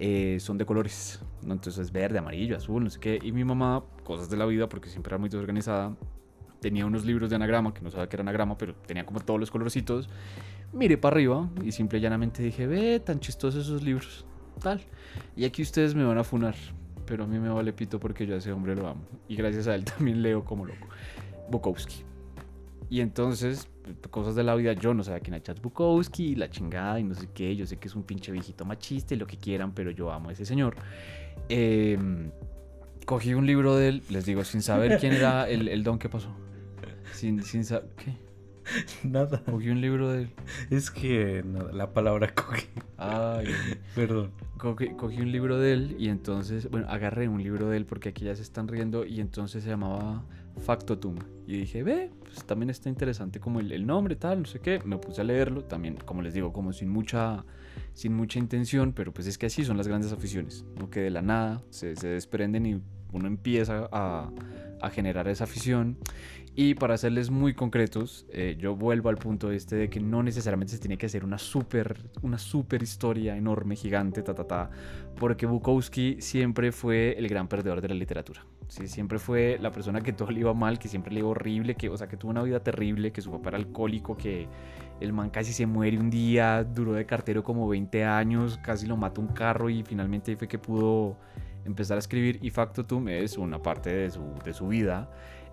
eh, son de colores, ¿no? Entonces verde, amarillo, azul, no sé qué. Y mi mamá, cosas de la vida, porque siempre era muy desorganizada, tenía unos libros de anagrama, que no sabía que era anagrama, pero tenía como todos los colorcitos. Miré para arriba y simple y llanamente dije, ve, tan chistosos esos libros, tal. Y aquí ustedes me van a funar, pero a mí me vale pito porque yo a ese hombre lo amo. Y gracias a él también leo como loco. Bukowski. Y entonces, cosas de la vida, yo no sabía quién era Charles Bukowski, la chingada y no sé qué. Yo sé que es un pinche viejito machista y lo que quieran, pero yo amo a ese señor. Em, cogí un libro de él, les digo, sin saber quién era el, el don que pasó. Sin, sin saber. ¿Qué? Nada. Cogí un libro de él. Es que nada, la palabra cogí. Ay, Perdón. cogí, cogí un libro de él y entonces, bueno, agarré un libro de él porque aquí ya se están riendo y entonces se llamaba Factotum. Y dije, ve, pues también está interesante como el, el nombre, tal, no sé qué. Me puse a leerlo, también, como les digo, como sin mucha, sin mucha intención, pero pues es que así son las grandes aficiones, ¿no? Que de la nada se, se desprenden y uno empieza a, a generar esa afición. Y para serles muy concretos, eh, yo vuelvo al punto este de que no necesariamente se tiene que hacer una super, una super historia enorme, gigante, ta, ta, ta, porque Bukowski siempre fue el gran perdedor de la literatura. Sí, siempre fue la persona que todo le iba mal, que siempre le iba horrible, que, o sea, que tuvo una vida terrible, que su papá era alcohólico, que el man casi se muere un día, duró de cartero como 20 años, casi lo mata un carro y finalmente fue que pudo empezar a escribir y Factotum es una parte de su, de su vida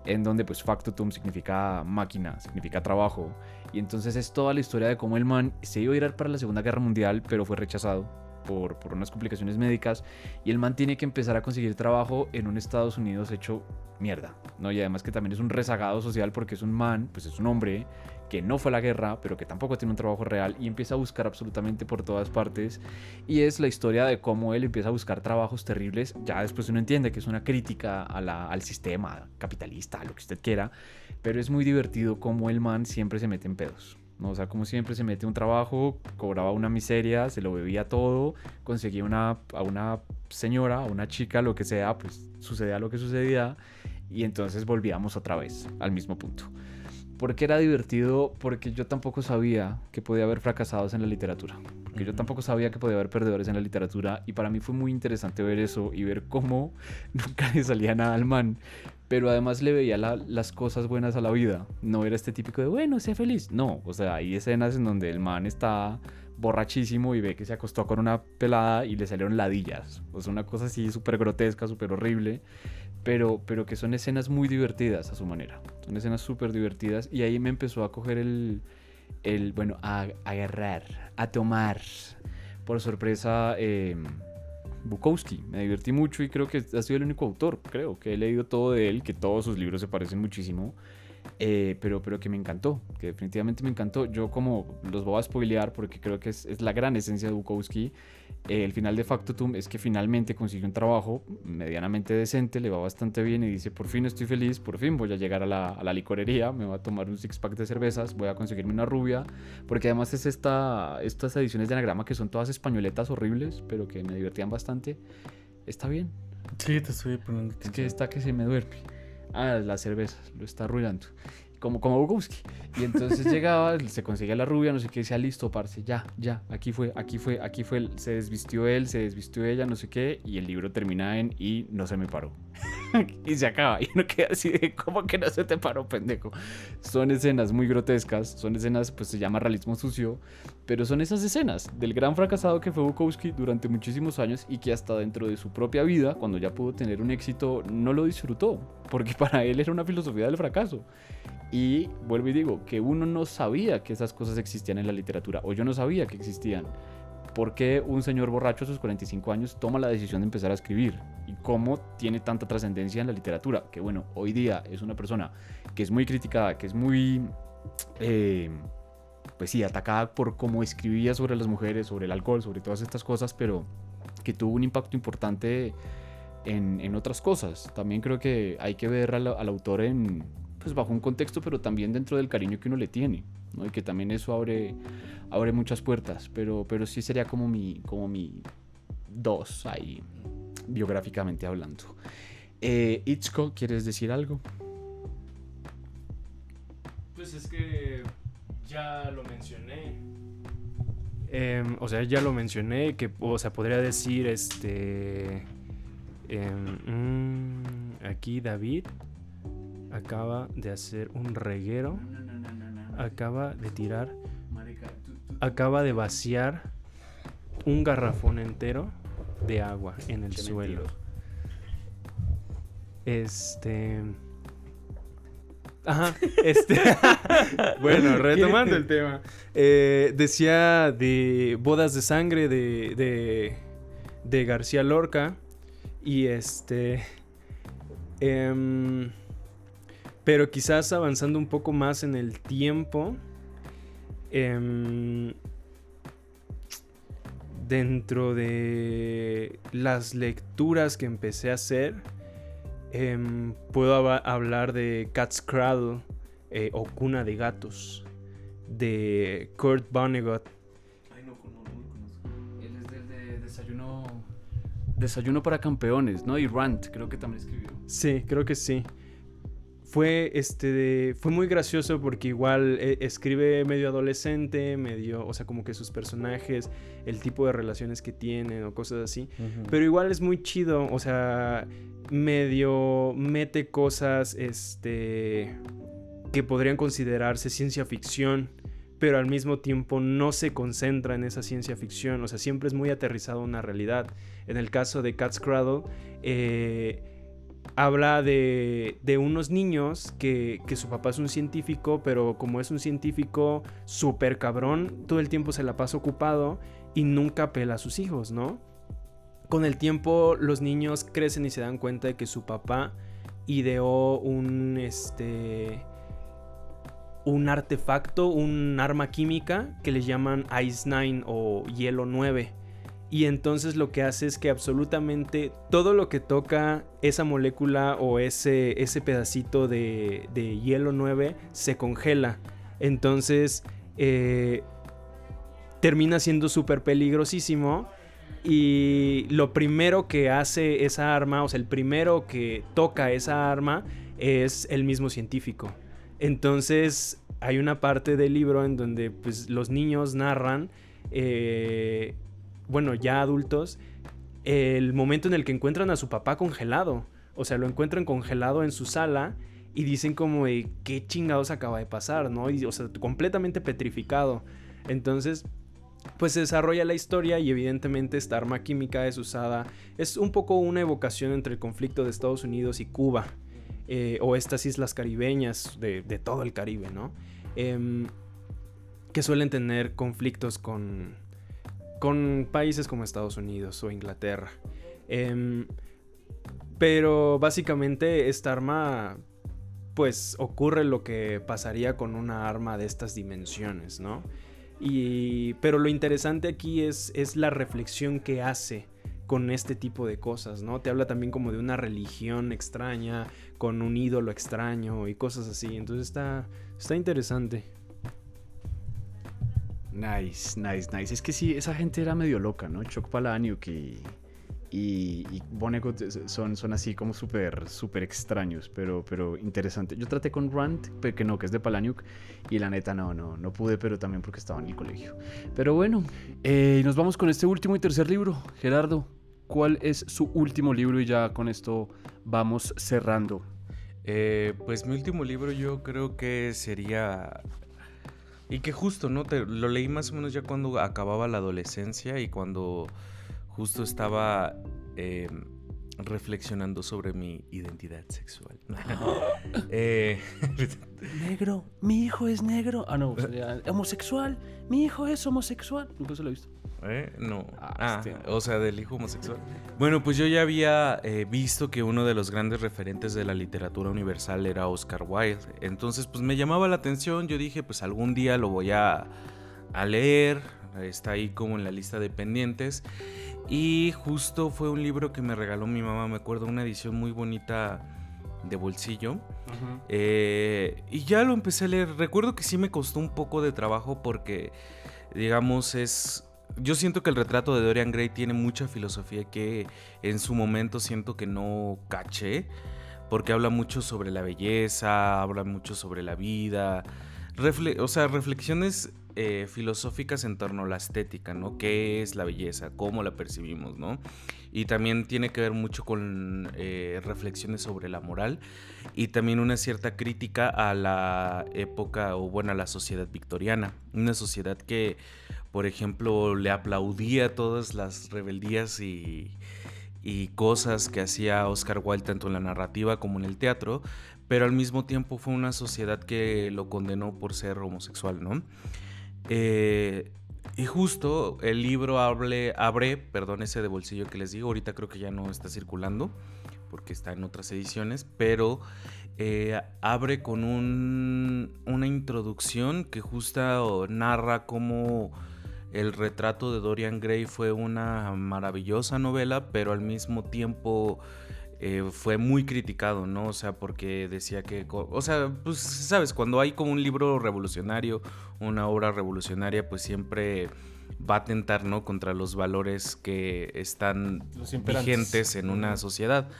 en donde pues Factotum significa máquina, significa trabajo y entonces es toda la historia de cómo el man se iba a ir para la Segunda Guerra Mundial pero fue rechazado por, por unas complicaciones médicas y el man tiene que empezar a conseguir trabajo en un Estados Unidos hecho mierda, ¿no? Y además que también es un rezagado social porque es un man, pues es un hombre que no fue la guerra, pero que tampoco tiene un trabajo real y empieza a buscar absolutamente por todas partes. Y es la historia de cómo él empieza a buscar trabajos terribles. Ya después uno entiende que es una crítica al sistema capitalista, lo que usted quiera, pero es muy divertido cómo el man siempre se mete en pedos. ¿no? O sea, como siempre se mete un trabajo, cobraba una miseria, se lo bebía todo, conseguía una, a una señora, a una chica, lo que sea, pues sucedía lo que sucedía y entonces volvíamos otra vez al mismo punto. ¿Por qué era divertido? Porque yo tampoco sabía que podía haber fracasados en la literatura. porque yo tampoco sabía que podía haber perdedores en la literatura y para mí fue muy interesante ver eso y ver cómo nunca le salía nada al man, pero además le veía la- las cosas buenas a la vida. No era este típico de, bueno, sé feliz. No, o sea, hay escenas en donde el man está borrachísimo y ve que se acostó con una pelada y le salieron ladillas. O sea, una cosa así súper grotesca, súper horrible, pero, pero que son escenas muy divertidas a su manera. Son escenas súper divertidas y ahí me empezó a coger el, el bueno, a, agarrar, a tomar por sorpresa eh, Bukowski. Me divertí mucho y creo que ha sido el único autor, creo, que he leído todo de él, que todos sus libros se parecen muchísimo. Eh, pero, pero que me encantó, que definitivamente me encantó. Yo como los voy a spoilear porque creo que es, es la gran esencia de Bukowski. eh, el final de Factotum es que finalmente consigue un trabajo medianamente decente, le va bastante bien y dice, por fin estoy feliz, por fin voy a llegar a la, a la licorería, me voy a tomar un six pack de cervezas, voy a conseguirme una rubia, porque además es esta, estas ediciones de anagrama que son todas españoletas horribles, pero que me divertían bastante. Está bien, Sí, te estoy poniendo. es que está que se me duerme. Ah, las cervezas, lo está arruinando. Como, como Bukowski. Y entonces llegaba, se conseguía la rubia, no sé qué, decía, listo, parce, ya, ya, aquí fue, aquí fue, aquí fue. él". Se desvistió él, se desvistió ella, no sé qué, y el libro termina en y no se me paró. y se acaba. Y uno queda así de, ¿cómo que no se te paró, pendejo? Son escenas muy grotescas, son escenas, pues se llama realismo sucio, pero son esas escenas del gran fracasado que fue Bukowski durante muchísimos años y que hasta dentro de su propia vida, cuando ya pudo tener un éxito, no lo disfrutó, porque para él era una filosofía del fracaso. Y vuelvo y digo, que uno no sabía que esas cosas existían en la literatura, o yo no sabía que existían. ¿Por qué un señor borracho a sus 45 años toma la decisión de empezar a escribir? ¿Y cómo tiene tanta trascendencia en la literatura? Que bueno, hoy día es una persona que es muy criticada, que es muy... eh, pues sí, atacada por cómo escribía sobre las mujeres, sobre el alcohol, sobre todas estas cosas, pero que tuvo un impacto importante en, en otras cosas. También creo que hay que ver al, al autor en, pues bajo un contexto, pero también dentro del cariño que uno le tiene, ¿no? Y que también eso abre, abre muchas puertas, pero, pero sí sería como mi, como mi dos ahí, biográficamente hablando. Eh, Itzko, ¿quieres decir algo? Pues es que ya lo mencioné. Em, o sea, ya lo mencioné, que, o sea, podría decir, este... em, mm, aquí David acaba de hacer un reguero, acaba de tirar, acaba de vaciar un garrafón entero de agua en el suelo. Este... Ajá, este... bueno, retomando el tema. Eh, decía de Bodas de Sangre de, de, de García Lorca. Y este... em, pero quizás avanzando un poco más en el tiempo. em, dentro de las lecturas que empecé a hacer, em, puedo hablar de Cat's Cradle eh, o Cuna de Gatos de Kurt Vonnegut. Ay, no, no, no. Él es del de desayuno. Desayuno para campeones, ¿no? Y Rant, creo que también escribió. Sí, creo que sí. Fue, este, fue muy gracioso porque igual eh, escribe medio adolescente, medio, o sea, como que sus personajes, el tipo de relaciones que tienen o cosas así. Pero igual es muy chido, o sea, medio mete cosas, este, que podrían considerarse ciencia ficción, pero al mismo tiempo no se concentra en esa ciencia ficción, o sea, siempre es muy aterrizado a una realidad. En el caso de Cat's Cradle, eh, habla de, de unos niños que, que su papá es un científico, pero como es un científico súper cabrón, todo el tiempo se la pasa ocupado y nunca pela a sus hijos, ¿no? Con el tiempo los niños crecen y se dan cuenta de que su papá ideó un este un artefacto, un arma química que le llaman Ice 9 o Hielo 9. Y entonces lo que hace es que absolutamente todo lo que toca esa molécula o ese, ese pedacito de, de hielo 9 se congela. Entonces eh, termina siendo súper peligrosísimo. Y lo primero que hace esa arma, o sea, el primero que toca esa arma es el mismo científico. Entonces hay una parte del libro en donde pues, los niños narran eh, bueno, ya adultos, el momento en el que encuentran a su papá congelado. O sea, lo encuentran congelado en su sala y dicen como qué chingados acaba de pasar, ¿no? Y, o sea, completamente petrificado. Entonces, pues se desarrolla la historia y evidentemente esta arma química es usada. Es un poco una evocación entre el conflicto de Estados Unidos y Cuba. eh, o estas islas caribeñas de, de todo el Caribe, ¿no? Em, que suelen tener conflictos con, con países como Estados Unidos o Inglaterra. Em, pero básicamente esta arma, pues ocurre lo que pasaría con una arma de estas dimensiones, ¿no? Y, pero lo interesante aquí es, es la reflexión que hace con este tipo de cosas, ¿no? Te habla también como de una religión extraña, con un ídolo extraño y cosas así. Entonces está, está interesante. Nice, nice, nice. Es que sí, esa gente era medio loca, ¿no? Chuck Palahniuk y, y, y son, son así como súper, súper extraños, pero, pero interesante. Yo traté con Rand, que no, que es de Palahniuk, y la neta no, no, no pude, pero también porque estaba en el colegio. Pero bueno, eh, nos vamos con este último y tercer libro. Gerardo, ¿cuál es su último libro? Y ya con esto vamos cerrando. Eh, pues mi último libro yo creo que sería... Y que justo, ¿no? Te, lo leí más o menos ya cuando acababa la adolescencia y cuando justo estaba eh, reflexionando sobre mi identidad sexual. Eh, Negro, mi hijo es negro. Ah, no, homosexual. Mi hijo es homosexual. Nunca se lo he visto. ¿Eh? No. Ah, Ah, este. o sea, del hijo homosexual. Bueno, pues yo ya había eh, visto que uno de los grandes referentes de la literatura universal era Oscar Wilde. Entonces, pues me llamaba la atención. Yo dije, pues algún día lo voy a, a leer. Está ahí como en la lista de pendientes. Y justo fue un libro que me regaló mi mamá. Me acuerdo, una edición muy bonita de bolsillo. Eh, y ya lo empecé a leer. Recuerdo que sí me costó un poco de trabajo porque, digamos, es... Yo siento que el retrato de Dorian Gray tiene mucha filosofía que en su momento siento que no caché. Porque habla mucho sobre la belleza, habla mucho sobre la vida. o sea, reflexiones eh, filosóficas en torno a la estética, ¿no? ¿Qué es la belleza? ¿Cómo la percibimos, ¿no? Y también tiene que ver mucho con eh, reflexiones sobre la moral y también una cierta crítica a la época o bueno a la sociedad victoriana una sociedad que por ejemplo le aplaudía todas las rebeldías y, cosas que hacía Oscar Wilde tanto en la narrativa como en el teatro pero al mismo tiempo fue una sociedad que lo condenó por ser homosexual no Eh, y justo el libro abre, perdón, ese de bolsillo que les digo, ahorita creo que ya no está circulando porque está en otras ediciones, pero eh, abre con un- una introducción que justo narra cómo el retrato de Dorian Gray fue una maravillosa novela, pero al mismo tiempo eh, fue muy criticado, ¿no? O sea, porque decía que, o sea, pues sabes, cuando hay como un libro revolucionario, una obra revolucionaria, pues siempre va a tentar, ¿no? Contra los valores que están vigentes en una sociedad.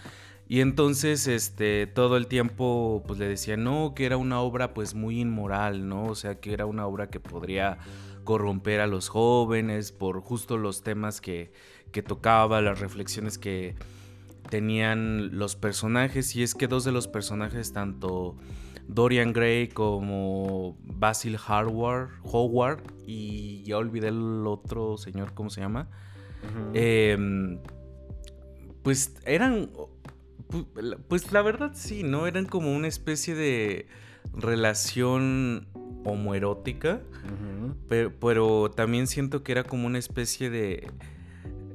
Y entonces, este, todo el tiempo, pues le decía, no, que era una obra, pues muy inmoral, ¿no? O sea, que era una obra que podría corromper a los jóvenes por justo los temas que, que tocaba, las reflexiones que tenían los personajes. Y es que dos de los personajes, tanto Dorian Gray como Basil Howard, Howard y ya olvidé el otro señor, ¿cómo se llama? Em, pues eran. Pues la verdad sí, ¿no? Eran como una especie de relación homoerótica. Pero, pero también siento que era como una especie de.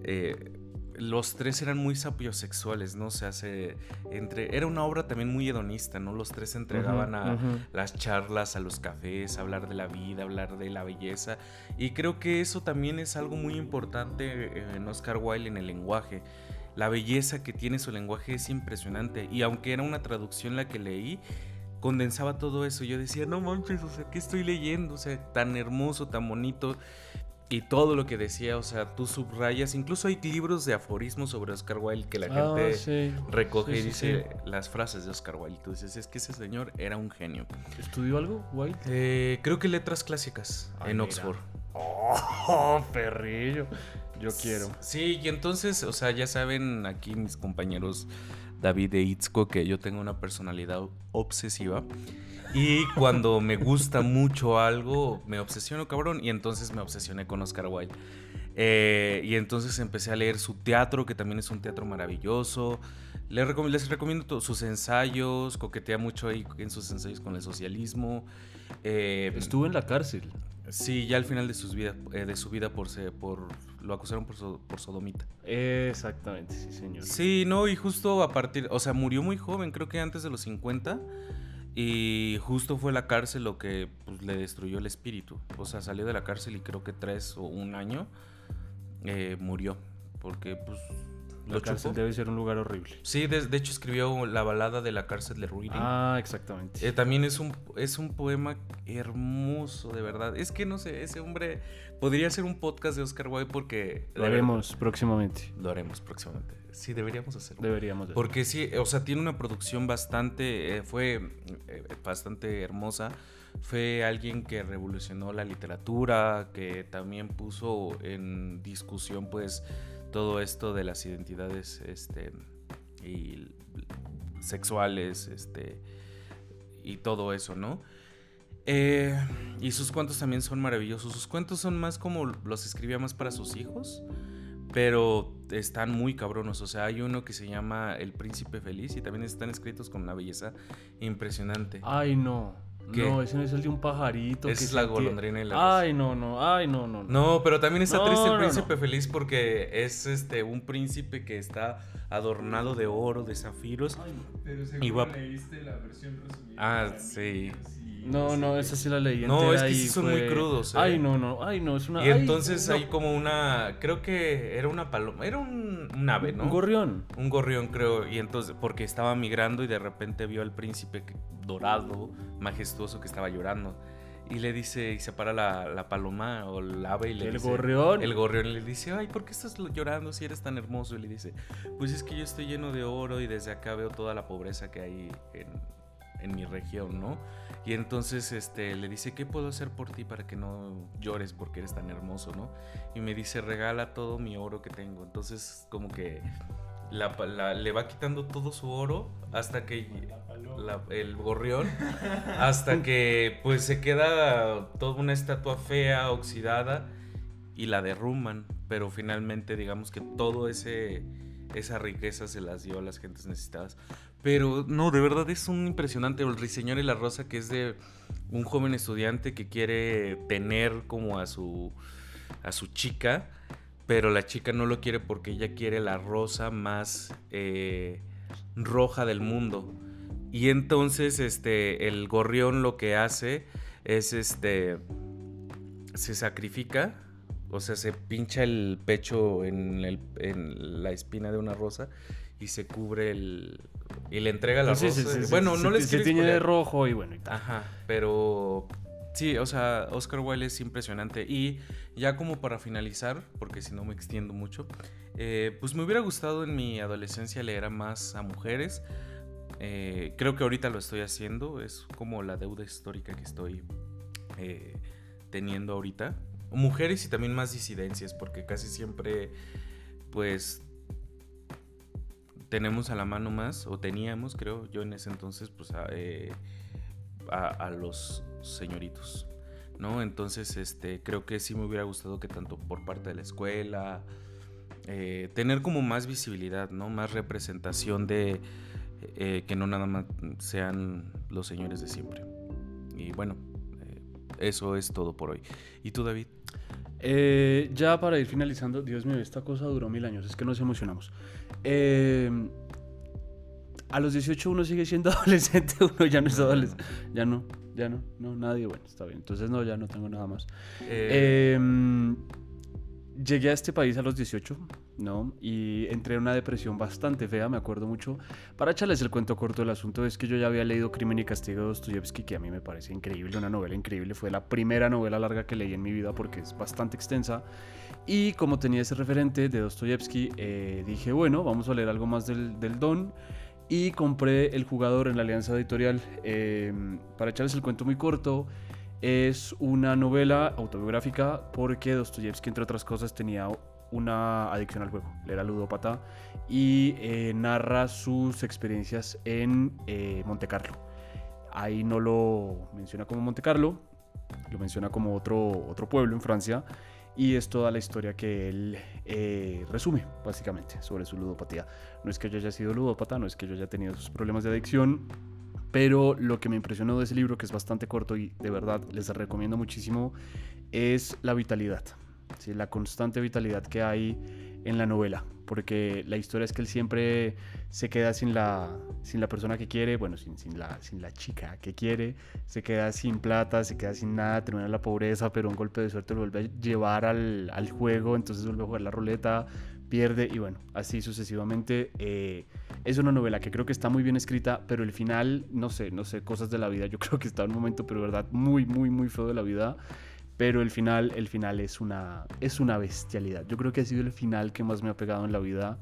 eh, los tres eran muy sapiosexuales, ¿no? O sea, se, entre, era una obra también muy hedonista, ¿no? Los tres se entregaban a las charlas, a los cafés, a hablar de la vida, hablar de la belleza. Y creo que eso también es algo muy importante en Oscar Wilde en el lenguaje. La belleza que tiene su lenguaje es impresionante. Y aunque era una traducción la que leí, condensaba todo eso. Yo decía, no manches, o sea, ¿qué estoy leyendo? O sea, tan hermoso, tan bonito. Y todo lo que decía, o sea, tú subrayas. Incluso hay libros de aforismos sobre Oscar Wilde que la Ah, gente sí. recoge Sí, y sí, dice las frases de Oscar Wilde. Tú dices, es que ese señor era un genio. ¿Estudió algo, White? Eh, creo que letras clásicas Ah, en mira. Oxford. Oh, perrillo. Yo quiero. Sí, y entonces, o sea, ya saben aquí mis compañeros David e Itzko que yo tengo una personalidad obsesiva. Y cuando me gusta mucho algo, me obsesiono, cabrón. Y entonces me obsesioné con Oscar Wilde. Eh, y entonces empecé a leer su teatro, que también es un teatro maravilloso. Les, recom- les recomiendo todos sus ensayos, coquetea mucho ahí en sus ensayos con el socialismo. Eh, Estuvo en la cárcel. Sí, ya al final de, sus vida, eh, de su vida por, por lo acusaron por, so- por sodomita. Exactamente, sí, señor. Sí, no, y justo a partir, o sea, murió muy joven, creo que antes de los 50. Y justo fue la cárcel lo que pues, le destruyó el espíritu. O sea, salió de la cárcel y creo que tres o un año eh, murió. Porque, pues, La lo cárcel chupó. debe ser un lugar horrible. Sí, de, de hecho escribió la balada de la cárcel de Reading. Ah, exactamente. Eh, también es un, es un poema hermoso, de verdad. Es que no sé, ese hombre podría ser un podcast de Oscar Wilde porque... Lo haremos próximamente. Lo haremos próximamente. Sí, deberíamos hacerlo. Deberíamos. de- Porque sí, o sea, tiene una producción bastante, eh, fue eh, bastante hermosa. Fue alguien que revolucionó la literatura, que también puso en discusión, pues, todo esto de las identidades, este, y sexuales, este, y todo eso, ¿no? Eh, y sus cuentos también son maravillosos. Sus cuentos son más como los escribía más para sus hijos, pero están muy cabronos. O sea, hay uno que se llama El Príncipe Feliz y también están escritos con una belleza impresionante. Ay, no. ¿Qué? No, ese no es el de un pajarito. Esa que es la golondrina y la. Ay, no, no. Ay, no, no. No, pero también está No, triste el no, príncipe no. feliz porque es este un príncipe que está adornado de oro, de zafiros. Pero Y va- leíste la versión resumida. Ah, sí. No, no, esa sí la leí. No, es que sí son muy crudos, ¿eh? Ay, no, no. Ay, no, es una. Y ay, entonces no. hay como una, creo que era una paloma, era un, un ave, ¿no? Un gorrión. Un gorrión, creo, y entonces, porque estaba migrando y de repente vio al príncipe dorado, majestuoso, que estaba llorando. Y le dice, y se para la, la paloma o el ave y le El dice... gorrión. El gorrión le dice, ay, ¿por qué estás llorando si eres tan hermoso? Y le dice, pues es que yo estoy lleno de oro y desde acá veo toda la pobreza que hay en, en mi región, ¿no? Y entonces este, le dice, ¿qué puedo hacer por ti para que no llores porque eres tan hermoso, ¿no? Y me dice, regala todo mi oro que tengo. Entonces como que la- la- le va quitando todo su oro hasta que el gorrión, hasta que pues se queda toda una estatua fea, oxidada y la derrumban, pero finalmente digamos que todo ese esa riqueza se las dio a las gentes necesitadas. Pero no, de verdad es un impresionante el Ruiseñor y la Rosa que es de un joven estudiante que quiere tener como a su a su chica, pero la chica no lo quiere porque ella quiere la rosa más eh, roja del mundo. Y entonces este el gorrión lo que hace es este se sacrifica, o sea, se pincha el pecho en, el- en la espina de una rosa y se cubre el y le entrega la Sí, rosa. sí, sí, bueno, no les Se tiñe de rojo y bueno y tal. Ajá, pero sí, o sea, Oscar Wilde es impresionante. Y ya como para finalizar, porque si no me extiendo mucho, eh, pues me hubiera gustado en mi adolescencia leer a más a mujeres. Eh, creo que ahorita lo estoy haciendo, es como la deuda histórica que estoy eh, teniendo ahorita. Mujeres y también más disidencias, porque casi siempre, pues, tenemos a la mano más, o teníamos, creo, yo en ese entonces, pues, a, eh, a- los señoritos, ¿no? Entonces, este, creo que sí me hubiera gustado que tanto por parte de la escuela, tener como más visibilidad, ¿no? Más representación de eh, que no nada más sean los señores de siempre. Y bueno, eh, eso es todo por hoy. ¿Y tú, David? Eh, ya para ir finalizando, Dios mío, esta cosa duró mil años, es que nos emocionamos. Eh, a los 18 uno sigue siendo adolescente, uno ya no es adolescente. Ya no, ya no, no, nadie, bueno, está bien. Entonces no, ya no tengo nada más. Eh, Eh, llegué a este país a los 18, ¿no? Y entré en una depresión bastante fea, me acuerdo mucho. Para echarles el cuento corto, el asunto es que yo ya había leído Crimen y Castigo de Dostoyevsky, que a mí me parece increíble, una novela increíble. Fue la primera novela larga que leí en mi vida porque es bastante extensa. Y como tenía ese referente de Dostoyevsky, eh, dije, bueno, vamos a leer algo más del, del Don. Y compré El Jugador en la Alianza Editorial. Eh, para echarles el cuento muy corto, Es una novela autobiográfica porque Dostoyevsky, entre otras cosas, tenía una adicción al juego. Era ludópata y eh, narra sus experiencias en eh, Monte Carlo. Ahí no lo menciona como Monte Carlo, lo menciona como otro, otro pueblo en Francia y es toda la historia que él eh, resume básicamente sobre su ludopatía. No es que yo haya sido ludópata, no es que yo haya tenido sus problemas de adicción, pero lo que me impresionó de ese libro, que es bastante corto y de verdad les recomiendo muchísimo, es la vitalidad, ¿sí? la constante vitalidad que hay en la novela, porque la historia es que él siempre se queda sin la, sin la persona que quiere, bueno, sin, la, sin la chica que quiere, se queda sin plata, se queda sin nada, termina la pobreza, pero un golpe de suerte lo vuelve a llevar al juego, entonces vuelve a jugar la ruleta, pierde y bueno, así sucesivamente. Eh, es una novela que creo que está muy bien escrita, pero el final, no sé, no sé, cosas de la vida, yo creo que está en un momento, pero verdad, muy, muy, muy feo de la vida. Pero el final, el final es una, es una bestialidad. Yo creo que ha sido el final que más me ha pegado en la vida.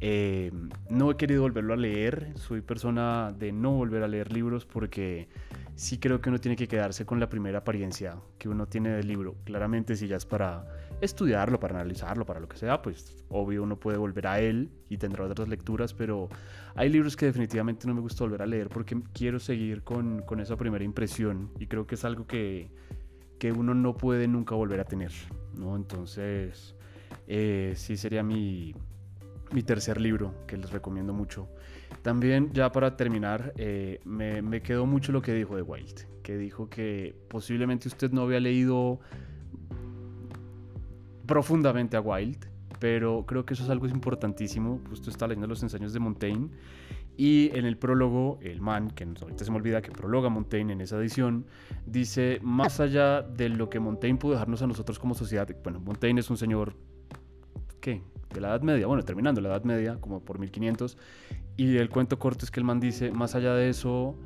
Eh, no he querido volverlo a leer. Soy persona de no volver a leer libros porque sí creo que uno tiene que quedarse con la primera apariencia que uno tiene del libro. Claramente si ya es para estudiarlo, para analizarlo, para lo que sea, pues obvio uno puede volver a él y tendrá otras lecturas, pero hay libros que definitivamente no me gusta volver a leer porque quiero seguir con, con esa primera impresión y creo que es algo que, que uno no puede nunca volver a tener, ¿no? Entonces, eh, sí sería mi, mi tercer libro que les recomiendo mucho. También, ya para terminar, eh, me, me, quedó mucho lo que dijo de Wild, que dijo que posiblemente usted no había leído profundamente a Wild, pero creo que eso es algo importantísimo. Justo está leyendo los ensayos de Montaigne y en el prólogo, el man, que ahorita se me olvida que prologa Montaigne en esa edición, dice, más allá de lo que Montaigne pudo dejarnos a nosotros como sociedad, bueno, Montaigne es un señor, ¿qué? De la Edad Media, bueno, terminando la Edad Media, como por 1500, y el cuento corto es que el man dice, más allá de eso,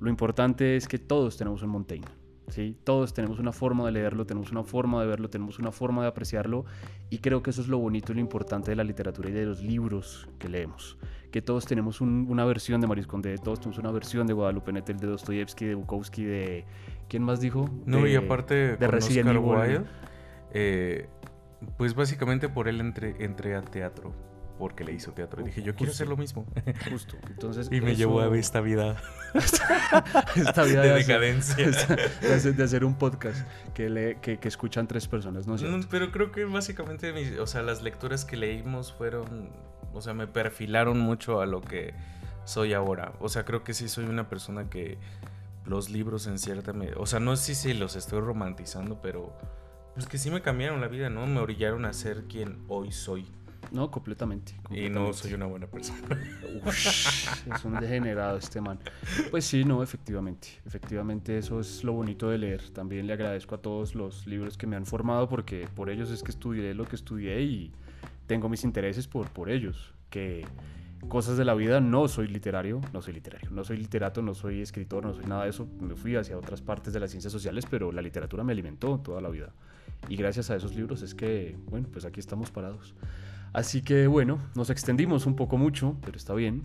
lo importante es que todos tenemos un Montaigne. ¿Sí? Todos tenemos una forma de leerlo, tenemos una forma de verlo, tenemos una forma de apreciarlo y creo que eso es lo bonito y lo importante de la literatura y de los libros que leemos. Que todos tenemos un, una versión de Maris Condé, todos tenemos una versión de Guadalupe Nettel, de Dostoyevsky, de Bukowski, de... ¿Quién más dijo? No, de, y aparte de Resident Evil. Eh, pues básicamente por él entré, entré a teatro, porque le hizo teatro. Y dije, yo quiero hacer lo mismo. Justo. Entonces, Y me eso- llevó a esta vida esta vida de de hacer- decadencia. de hacer, de hacer un podcast que, le, que, que escuchan tres personas, ¿no? No, pero creo que básicamente, mis- o sea, las lecturas que leímos fueron, o sea, me perfilaron mucho a lo que soy ahora. O sea, creo que sí soy una persona que los libros en cierta medida, o sea, no sé si los estoy romantizando, pero pues que sí me cambiaron la vida, ¿no? Me orillaron a ser quien hoy soy. No, completamente. Y no completamente. soy una buena persona. Ush, es un degenerado este man. Pues sí, no, efectivamente. Efectivamente, eso es lo bonito de leer. También le agradezco a todos los libros que me han formado porque por ellos es que estudié lo que estudié y tengo mis intereses por, por ellos. Que cosas de la vida no soy literario, no soy literario, no soy literato, no soy escritor, no soy nada de eso. Me fui hacia otras partes de las ciencias sociales, pero la literatura me alimentó toda la vida. Y gracias a esos libros es que, bueno, pues aquí estamos parados. Así que bueno, nos extendimos un poco mucho, pero está bien.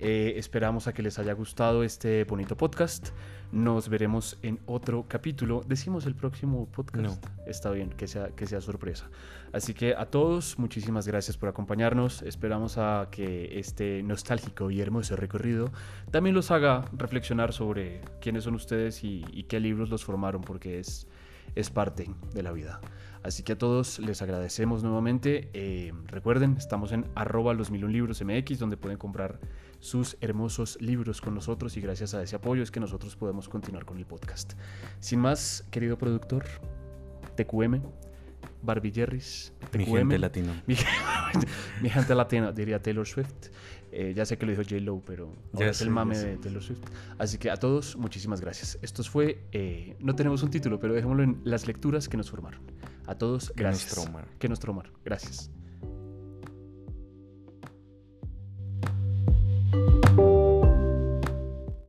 Eh, esperamos a que les haya gustado este bonito podcast. Nos veremos en otro capítulo. Decimos el próximo podcast. Está bien, que sea, que sea sorpresa. Así que a todos, muchísimas gracias por acompañarnos. Esperamos a que este nostálgico y hermoso recorrido también los haga reflexionar sobre quiénes son ustedes y, y qué libros los formaron, porque es, es parte de la vida. Así que a todos les agradecemos nuevamente. Eh, recuerden, estamos en arroba los mil un libros MX, donde pueden comprar sus hermosos libros con nosotros y gracias a ese apoyo es que nosotros podemos continuar con el podcast. Sin más, querido productor, TQM, Barbie Jerry's, Mi gente latino. mi, mi gente latina, diría Taylor Swift. Eh, ya sé que lo dijo J. Lo, pero ahora es el mame de Taylor Swift. Así que a todos, muchísimas gracias. Esto fue, eh, no tenemos un título, pero dejémoslo en las lecturas que nos formaron. A todos, Que nos gracias. traumaron. Que nos traumaron. Gracias.